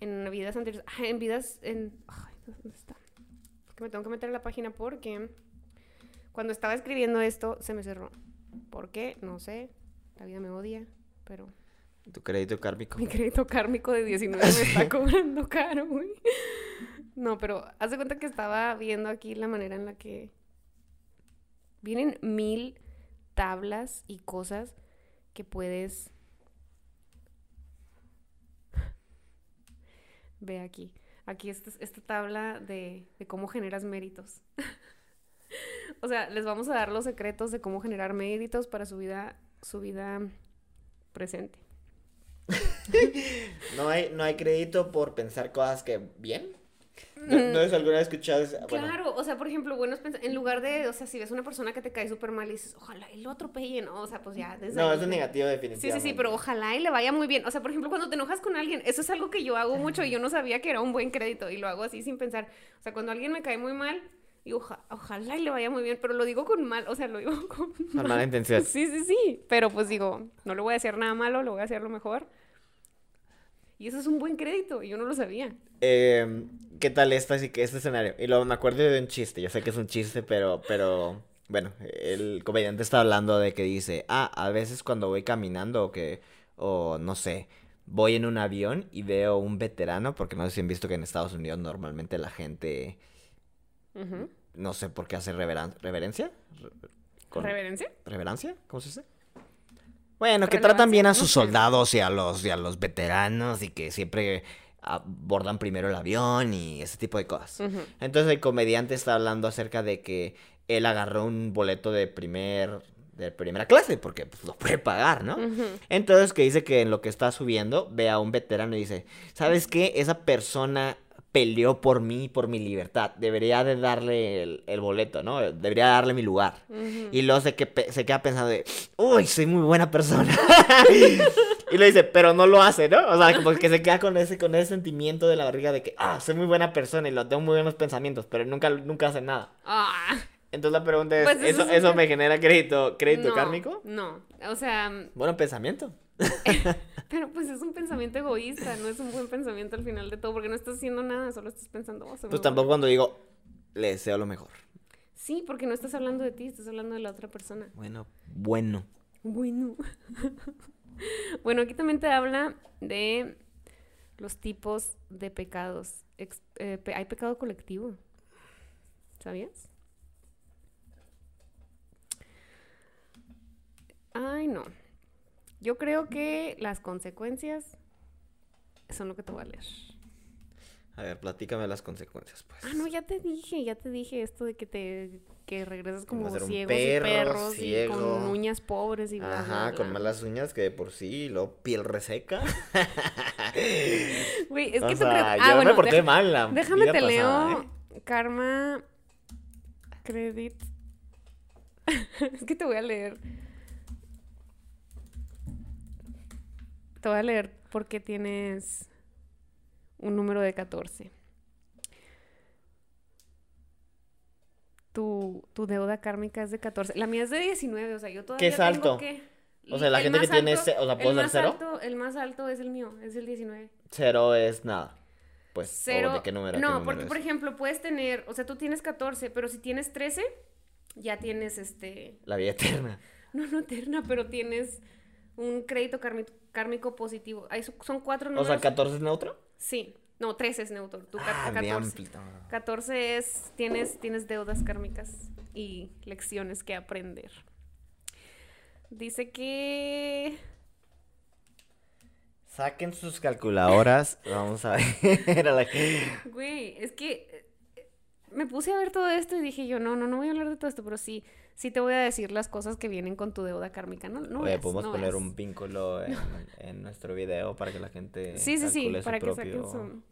en vidas anteriores. Ah, en vidas en. Ay, ¿dónde está? Que me tengo que meter a la página porque cuando estaba escribiendo esto se me cerró. ¿Por qué? No sé. La vida me odia, pero Tu crédito kármico. mi crédito kármico de 19 me está cobrando caro, güey. No, pero haz de cuenta que estaba viendo aquí la manera en la que vienen mil tablas y cosas que puedes... Ve aquí. Aquí esta, esta tabla de, de cómo generas méritos. o sea, les vamos a dar los secretos de cómo generar méritos para su vida, su vida presente. No hay, no hay crédito por pensar cosas que bien. ¿No, no has alguna vez escuchado bueno, Claro, o sea, por ejemplo, bueno, es pens- en lugar de, o sea, si ves una persona que te cae súper mal y dices, ojalá y lo atropelle, ¿no? O sea, pues ya, desde No, ahí es ya- negativo Sí, definitivamente. sí, sí, pero ojalá y le vaya muy bien. O sea, por ejemplo, cuando te enojas con alguien, eso es algo que yo hago mucho y yo no sabía que era un buen crédito y lo hago así sin pensar. O sea, cuando alguien me cae muy mal, "Oja- ojalá y le vaya muy bien, pero lo digo con mal, o sea, lo digo con Con mala intención. Sí, sí, sí, pero pues digo, no le voy a hacer nada malo, lo voy a hacer lo mejor. Y eso es un buen crédito y yo no lo sabía. Eh, ¿Qué tal esta, así que este escenario? Y luego me acuerdo de un chiste. Yo sé que es un chiste, pero, pero, bueno, el comediante está hablando de que dice, ah, a veces cuando voy caminando o que, o no sé, voy en un avión y veo un veterano, porque no sé si han visto que en Estados Unidos normalmente la gente, no sé por qué hace reveran- reverencia. Con- ¿Reverencia? ¿Reverancia? ¿Cómo se dice? Bueno, que tratan bien a sus soldados y a los, y a los veteranos y que siempre abordan primero el avión y ese tipo de cosas. Entonces el comediante está hablando acerca de que él agarró un boleto de primer de primera clase porque pues, lo puede pagar, ¿no? Entonces que dice que en lo que está subiendo ve a un veterano y dice, ¿sabes qué? Esa persona peleó por mí, por mi libertad. Debería de darle el, el boleto, ¿no? Debería darle mi lugar. Ujú. Y luego se, que, se queda pensando de, uy, soy muy buena persona. y lo dice, pero no lo hace, ¿no? O sea, como que se queda con ese, con ese sentimiento de la barriga de que, ah, soy muy buena persona y lo tengo muy buenos pensamientos, pero nunca, nunca hace nada. Ah. Entonces la pregunta es, Pues eso ¿eso, me genera crédito, crédito No, kármico? No, o sea, Bueno, pensamiento. pero pues es un pensamiento egoísta, no es un buen pensamiento al final de todo, porque no estás haciendo nada, solo estás pensando, oh, soy muy Pues tampoco cuando digo, le deseo lo mejor. Sí, porque no estás hablando de ti, estás hablando de la otra persona. Bueno, bueno. Bueno. bueno, aquí también te habla de los tipos de pecados. Ex- eh, pe- hay pecado colectivo. ¿Sabías? Ay, no. Yo creo que las consecuencias son lo que te voy a leer. A ver, platícame las consecuencias, pues. Ah, no, ya te dije, ya te dije esto de que te que regresas Como un ciegos perro, y perros y ciego. con uñas pobres y bla, bla, Ajá, con malas uñas que de por sí, y luego piel reseca. Güey, es O que tú sea, crees... yo Ah, bueno, me porté deja- mal la déjame vida te pasada, leo ¿eh? Karma Credit. es que te voy a leer. Te voy a leer porque tienes un número de 14. Tu, tu deuda kármica es de 14. La mía es de 19, o sea, yo todavía es tengo alto? que... O sea, la el gente que tiene alto- ese- o sea, ¿puedo ser cero? alto- el más alto es el mío, es el 19. Cero es nada. Pues, ¿o Cero. ¿de qué número? a qué no, número porque es? por ejemplo, puedes tener, o sea, tú tienes 14, pero si tienes 13, ya tienes este. La vida eterna. No, no eterna, pero tienes un crédito kármi- kármico positivo. Ahí son- cuatro O números. sea, 14 es neutro. Sí. No, 13 es neutro. Tú Ah, mi 14. amplito. 14 es. Tienes, tienes deudas kármicas y lecciones que aprender. Dice que. Saquen sus calculadoras. Vamos a ver a la Güey, es que me puse a ver todo esto y dije yo, no, no, no voy a hablar de todo esto, pero sí, sí te voy a decir las cosas que vienen con tu deuda kármica, ¿no? no Oye, veas, podemos no poner veas. un vínculo en, en nuestro video para que la gente Sí, sí, sí, para que saquen su...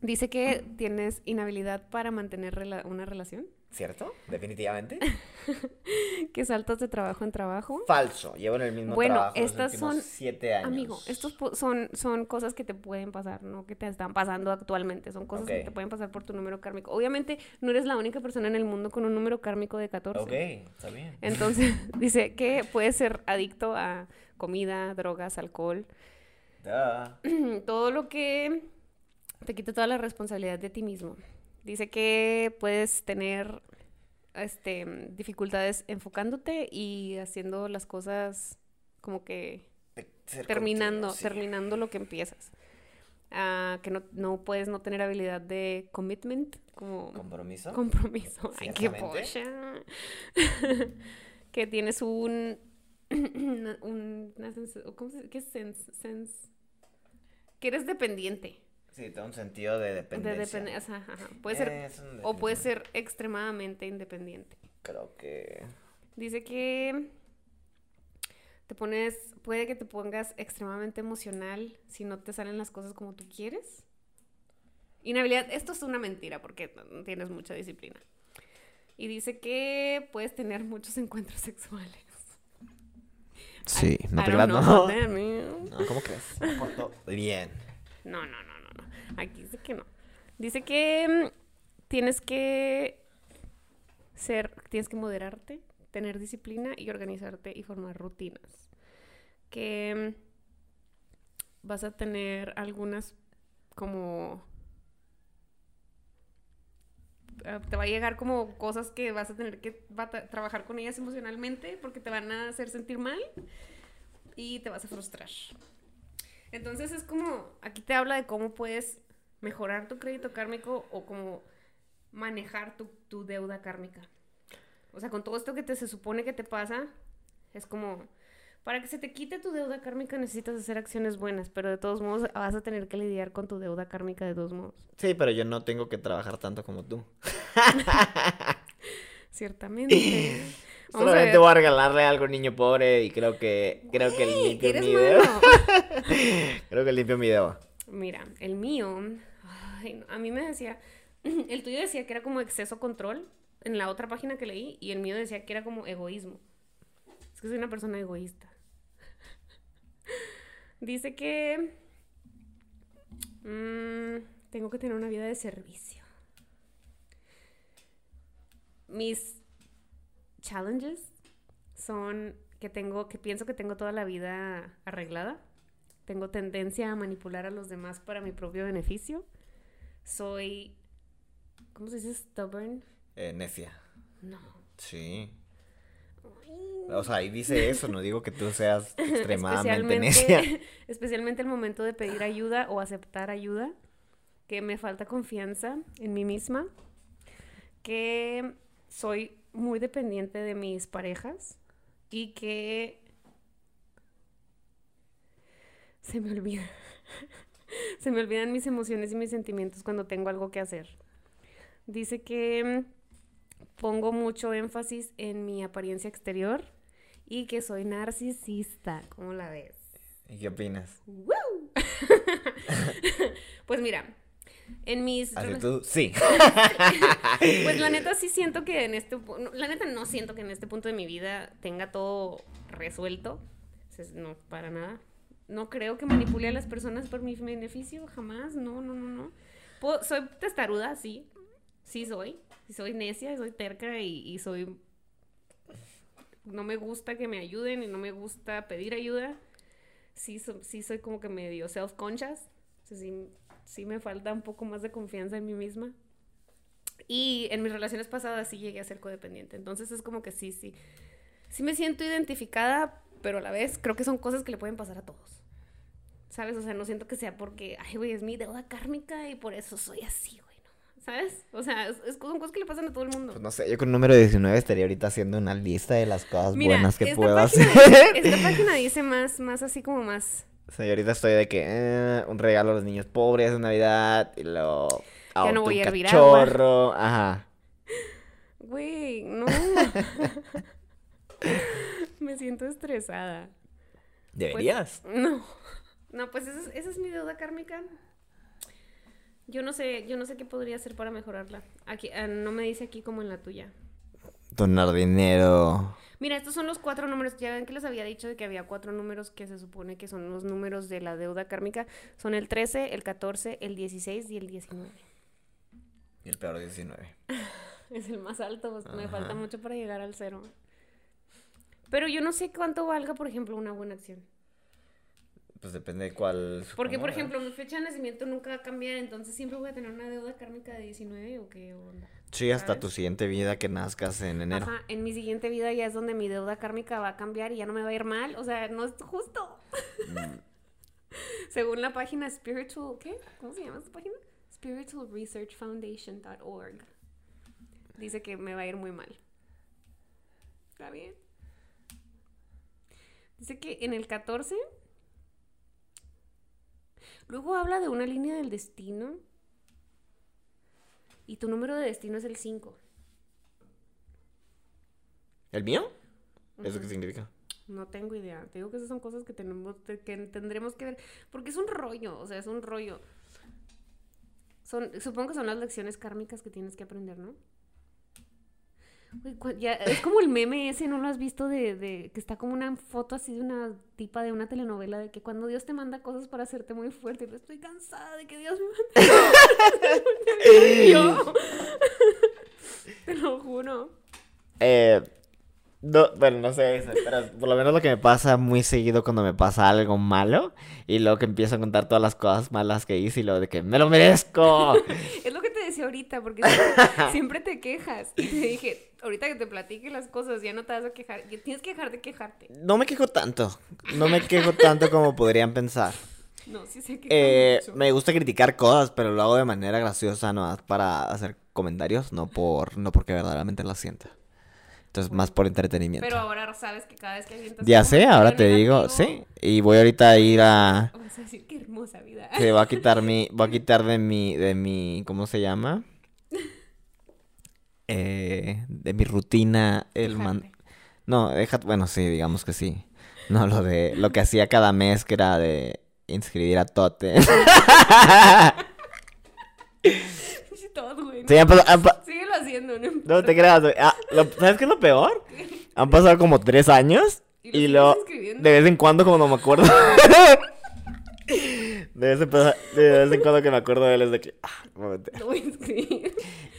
Dice que tienes inhabilidad para mantener rela- una relación, ¿Cierto? Definitivamente. que saltas de trabajo en trabajo. Falso. Llevo en el mismo Bueno, trabajo los estas últimos son- siete años. Amigo, estos son, son cosas que te pueden pasar, no que te están pasando actualmente, son cosas que te pueden pasar por tu número kármico. Obviamente no eres la única persona en el mundo con un número kármico de 14. Ok, está bien. Entonces, dice que puedes ser adicto a comida, drogas, alcohol, Duh. todo lo que te quite toda la responsabilidad de ti mismo. Dice que puedes tener este, dificultades enfocándote y haciendo las cosas como que terminando, continuo, sí. terminando lo que empiezas. Ah, que no, no puedes no tener habilidad de commitment, como ¿Compromiso? compromiso. Ay, qué pocha. que tienes un. un una ¿Cómo se ¿Qué es sense? sense? Que eres dependiente. Sí, tiene un sentido de De dependencia. depende- ajá, ajá. Puede ser. O puede ser extremadamente independiente. Creo que... Dice que te pones, puede que te pongas extremadamente emocional si no te salen las cosas como tú quieres. Inhabilidad, esto es una mentira porque tienes mucha disciplina. Y dice que puedes tener muchos encuentros sexuales. Sí, I- no te creas, no. ¿cómo crees? Me porto bien. No, no, no. Aquí dice que no. Dice que mm, tienes que ser, tienes que moderarte, tener disciplina y organizarte y formar rutinas. Que mm, vas a tener algunas como eh, te va a llegar como cosas que vas a tener que trabajar con ellas emocionalmente porque te van a hacer sentir mal y te vas a frustrar. Entonces es como, aquí te habla de cómo puedes mejorar tu crédito kármico o cómo manejar tu, tu deuda kármica. O sea, con todo esto que te, se supone que te pasa, es como, para que se te quite tu deuda kármica necesitas hacer acciones buenas, pero de todos modos vas a tener que lidiar con tu deuda kármica de todos modos. Sí, pero yo no tengo que trabajar tanto como tú. Ciertamente. Vamos Solamente voy a regalarle algo a un niño pobre y creo que creo que Güey, limpio mi dedo. creo que limpio mi dedo. Mira, el mío, ay, a mí me decía, el tuyo decía que era como exceso control en la otra página que leí y el mío decía que era como egoísmo. Es que soy una persona egoísta. Dice que mm, tengo que tener una vida de servicio. Mis challenges son que tengo, que pienso que tengo toda la vida arreglada. Tengo tendencia a manipular a los demás para mi propio beneficio. Soy ¿Cómo se dice stubborn? Eh, necia. No. Sí. O sea, ahí dice eso, no digo que tú seas extremadamente necia. especialmente, especialmente el momento de pedir ayuda o aceptar ayuda, que me falta confianza en mí misma, que soy muy dependiente de mis parejas y que se me olvida. se me olvidan mis emociones y mis sentimientos cuando tengo algo que hacer. Dice que mm, pongo mucho énfasis en mi apariencia exterior y que soy narcisista. ¿Cómo la ves? ¿Y qué opinas? ¡Woo! pues mira, en mis... Así tú, sí. Pues la neta sí siento que en este... La neta no siento que en este punto de mi vida tenga todo resuelto. Se- No, para nada. No creo que manipule a las personas por mi beneficio, jamás. No, no, no, no. Puedo- soy testaruda, sí. Sí soy. Sí soy necia, soy terca y, y soy... No me gusta que me ayuden y no me gusta pedir ayuda. Sí, so- sí soy como que medio self-conscious. Sí, sí me falta un poco más de confianza en mí misma. Y en mis relaciones pasadas sí llegué a ser codependiente. Entonces es como que sí, sí. Sí me siento identificada, pero a la vez creo que son cosas que le pueden pasar a todos. ¿Sabes? O sea, no siento que sea porque, ay, güey, es mi deuda kármica y por eso soy así, güey. ¿no? ¿Sabes? O sea, es- es- son cosas que le pasan a todo el mundo. Pues no sé, yo con número 19 estaría ahorita haciendo una lista de las cosas Mira, buenas que puedo hacer. dice- esta página dice más, más así como más. O sea, yo ahorita estoy de que eh, un regalo a los niños pobres de Navidad y luego Ya no voy a un hervir agua. cachorro, ajá. Güey, no. me siento estresada. Deberías. No, no, pues esa es, esa es mi deuda kármica. Yo no sé, yo no sé qué podría hacer para mejorarla. Aquí, ah, no me dice aquí como en la tuya. Donar dinero. Mira, estos son los cuatro números. Ya ven que les había dicho de que había cuatro números que se supone que son los números de la deuda kármica. Son el 13, el 14, el 16 y el 19. Y el peor 19. Es el más alto, pues, me falta mucho para llegar al cero. Pero yo no sé cuánto valga, por ejemplo, una buena acción. Pues depende de cuál. Porque, por ejemplo, mi fecha de nacimiento nunca va a cambiar, entonces siempre voy a tener una deuda kármica de 19 o qué onda. Sí, hasta ¿sabes? tu siguiente vida que nazcas en enero. Ajá, en mi siguiente vida ya es donde mi deuda kármica va a cambiar y ya no me va a ir mal. O sea, no es justo. Mm. Según la página Spiritual, ¿qué? ¿Cómo se llama esta página? Spiritualresearchfoundation.org. Dice que me va a ir muy mal. ¿Está bien? Dice que en el 14. Luego habla de una línea del destino. Y tu número de destino es el 5. ¿El mío? ¿Eso qué significa? No tengo idea. Te digo que esas son cosas que tenemos que tendremos que ver. Porque es un rollo, o sea, es un rollo. Son, supongo que son las lecciones kármicas que tienes que aprender, ¿no? Ya, es como el meme ese, ¿no lo has visto? De, de que está como una foto así de una tipa de una telenovela de que cuando Dios te manda cosas para hacerte muy fuerte, yo estoy cansada de que Dios me mande. yo. Te lo juro. Eh, no, bueno, no sé eso, pero por lo menos lo que me pasa muy seguido cuando me pasa algo malo y luego que empiezo a contar todas las cosas malas que hice y luego de que me lo merezco. Es lo decía ahorita, porque siempre, siempre te quejas. Y te dije, ahorita que te platique las cosas, ya no te vas a quejar. Tienes que dejar de quejarte. No me quejo tanto, no me quejo tanto como podrían pensar. No, sí sé que Eh, me gusta criticar cosas, pero lo hago de manera graciosa, no para hacer comentarios, no por no porque verdaderamente lo sienta. Entonces, más por entretenimiento. Pero ahora sabes que cada vez que avientas Ya un sé, ahora te digo, sí. Y voy ahorita a ir a... Vas a decir, qué hermosa vida. Que voy a quitar mi... Voy a quitar de mi... De mi... ¿Cómo se llama? Eh, de mi rutina el man... No, deja... Bueno, sí, digamos que sí. No, lo de... Lo que hacía cada mes que era de inscribir a Tote. Sí, han pasado- han pa- Síguelo haciendo, ¿no? No te creas, güey. Ah, lo- ¿Sabes qué es lo peor? Han pasado como tres años ¿Y y lo de vez en cuando como no me acuerdo. De vez, en, pa- de vez en cuando que me acuerdo de él es de que... ah. Lo voy a escribir.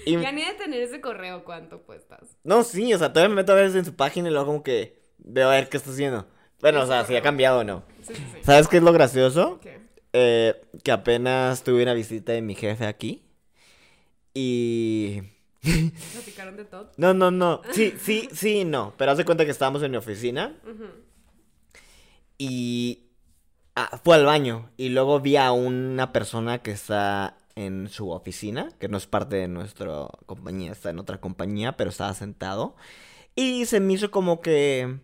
Y- Ya ni de tener ese correo, ¿cuánto cuestas? No, sí, o sea, todavía me meto a veces en su página y luego como que veo a ver qué está haciendo. Bueno, o sea, si ha cambiado o no. Sí, sí, sí. ¿Sabes qué es lo gracioso? ¿Qué? Eh, que apenas tuve una visita de mi jefe aquí Y... ¿Platicaron de todo? No, no, no. Sí, sí, sí, no. Pero haz de cuenta que estábamos en mi oficina y ah, fue al baño. Y luego vi a una persona que está en su oficina, que no es parte de nuestra compañía, está en otra compañía, pero estaba sentado. Y se me hizo como que...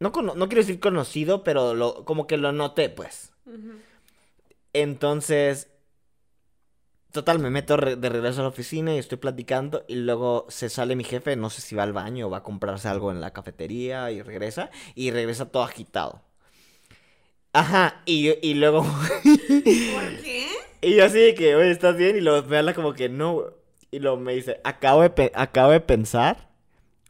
No, no quiero decir conocido, pero lo, como que lo noté, pues. Entonces, total, me meto de regreso a la oficina y estoy platicando y luego se sale mi jefe, no sé si va al baño o va a comprarse algo en la cafetería y regresa y regresa todo agitado. Ajá, y, y luego, ¿Por qué? y yo así de que, oye, ¿estás bien? Y luego me habla como que no, y luego me dice, acabo de, acabo de pensar,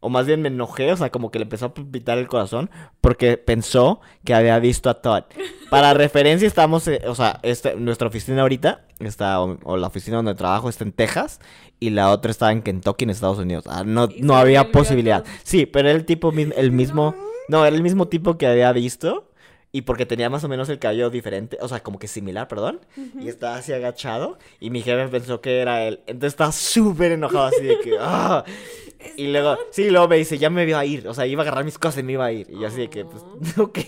o más bien me enojé, o sea, como que le empezó a palpitar el corazón porque pensó que había visto a Todd. Para referencia, estamos, eh, o sea, este, nuestra oficina ahorita, está, o, o la oficina donde trabajo está en Texas y la otra está en Kentucky, en Estados Unidos. Ah, no, no había posibilidad. Sí, pero era el tipo, el mismo, no, era el mismo tipo que había visto. Y porque tenía más o menos el cabello diferente, o sea, como que similar, perdón. Y estaba así agachado. Y mi jefe pensó que era él. Entonces estaba súper enojado, así de que. "Ah". Y luego, sí, luego me dice, ya me iba a ir. O sea, iba a agarrar mis cosas y me iba a ir. Y yo así de que, pues, ok.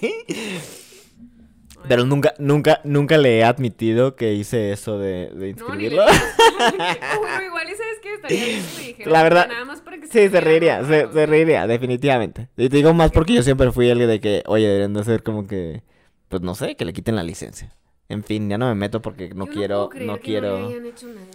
Pero nunca, nunca, nunca le he admitido que hice eso de, de No, ni inscribirlo. digas. O bueno, igual y sabes que estaría bien si le dijeras, La verdad, Nada más para que Sí, se reiría, se, ¿no? reiría, definitivamente. Y te digo más porque yo siempre fui el de que, oye, deberían de ser como que, pues no sé, que le quiten la licencia. En fin, ya no me meto porque no Yo quiero, puedo creer no que quiero... le hayan hecho nada.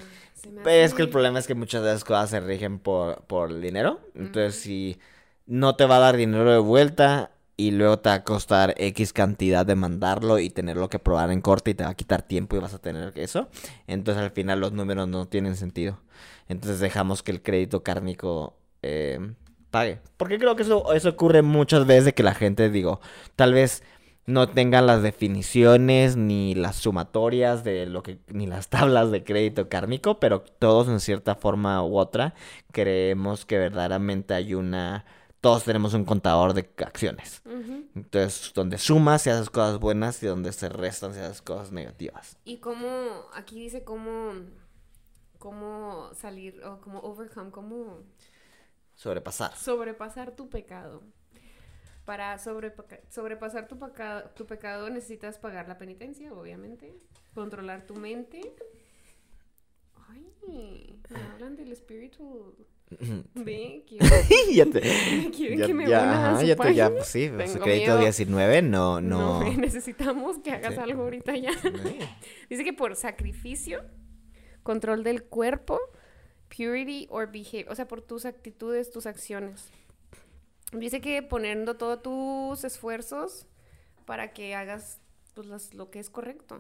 Se me es que el problema es que muchas de las cosas se rigen por, por el dinero. Entonces, si no te va a dar dinero de vuelta y luego te va a costar X cantidad de mandarlo y tenerlo que probar en corte y te va a quitar tiempo y vas a tener que eso, entonces al final los números no tienen sentido. Entonces dejamos que el crédito cárnico eh, pague. Porque creo que eso, eso ocurre muchas veces de que la gente, digo, tal vez no tengan las definiciones ni las sumatorias de lo que ni las tablas de crédito kármico, pero todos en cierta forma u otra creemos que verdaderamente hay una todos tenemos un contador de acciones. Entonces, donde sumas si haces cosas buenas y donde se restan si haces cosas negativas. Y cómo, aquí dice cómo, cómo salir, o cómo overcome, cómo Sobrepasar. sobrepasar tu pecado. Para sobrepasar tu, pecado, tu pecado necesitas pagar la penitencia, obviamente. Controlar tu mente. Ay, me hablan del spiritual. Ve, quiero- ya te, quieren ya, que me ya, una a ajá, su ya, te- ya, página. pues sí, pues, Tengo crédito miedo. 19, no, no. Necesitamos que hagas Sí. algo ahorita ya. Sí. Dice que por sacrificio, control del cuerpo, purity or behavior, o sea, por tus actitudes, tus acciones. Dice que poniendo todos tus esfuerzos para que hagas pues, las- lo que es correcto.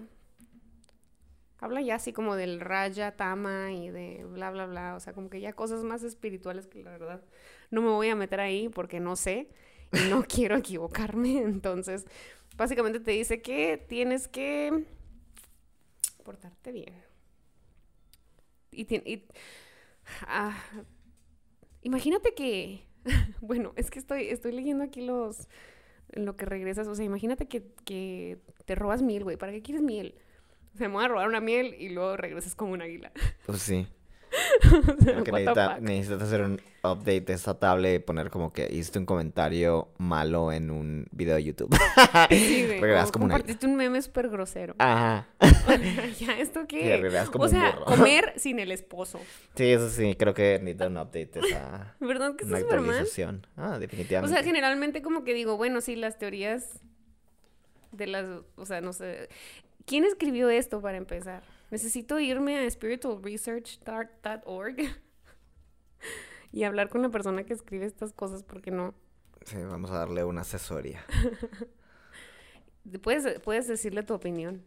Habla ya así como del raya, tama y de bla, bla, bla. O sea, como que ya cosas más espirituales que la verdad no me voy a meter ahí porque no sé y no quiero equivocarme. Entonces, básicamente te dice que tienes que portarte bien. Y- ah, imagínate que, bueno, es que estoy, estoy leyendo aquí los, lo que regresas, o sea, imagínate que, que te robas miel, güey, ¿para qué quieres miel? O sea, me voy a robar una miel y luego regresas como un águila. Pues sí. O Porque necesita- necesitas hacer un update de esta tablet y poner como que hiciste un comentario malo en un video de YouTube. Sí, güey, o como compartiste un meme súper grosero. Ajá. ¿Ya esto qué? como o sea, comer sin el esposo. Sí, eso sí, creo que necesita un update esa ¿Verdad que una actualización. Ah, O definitivamente. sea, generalmente como que digo, bueno, sí, las teorías de las, o sea, no sé. ¿Quién escribió esto para empezar? Necesito irme a spiritualresearch.org y hablar con la persona que escribe estas cosas porque no. Sí, vamos a darle una asesoría. Puedes, puedes decirle tu opinión.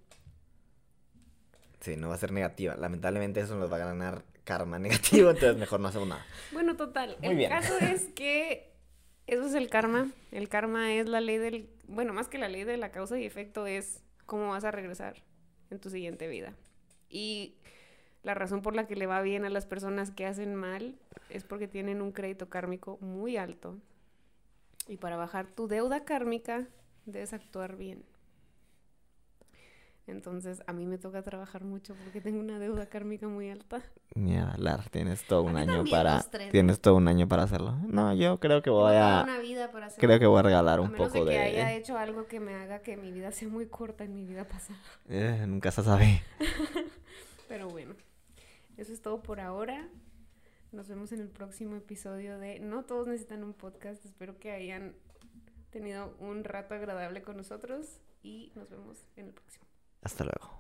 Sí, no va a ser negativa. Lamentablemente eso nos va a ganar karma negativo, entonces mejor no hacemos nada. Bueno, total. Muy el bien. caso es que eso es el karma. El karma es la ley del, bueno, más que la ley de la causa y efecto es cómo vas a regresar en tu siguiente vida. Y la razón por la que le va bien a las personas que hacen mal es porque tienen un crédito kármico muy alto. Y para bajar tu deuda kármica debes actuar bien. Entonces a mí me toca trabajar mucho porque tengo una deuda kármica muy alta. Mira, Lar, tienes todo un año para... Tienes todo un año para hacerlo. No, yo creo que voy a... una vida para hacer Creo que voy a regalar a un menos poco de que haya hecho algo que me haga que mi vida sea muy corta en mi vida pasada. Eh, nunca se sabe. Pero bueno, eso es todo por ahora. Nos vemos en el próximo episodio de No todos necesitan un podcast. Espero que hayan tenido un rato agradable con nosotros y nos vemos en el próximo. Hasta luego.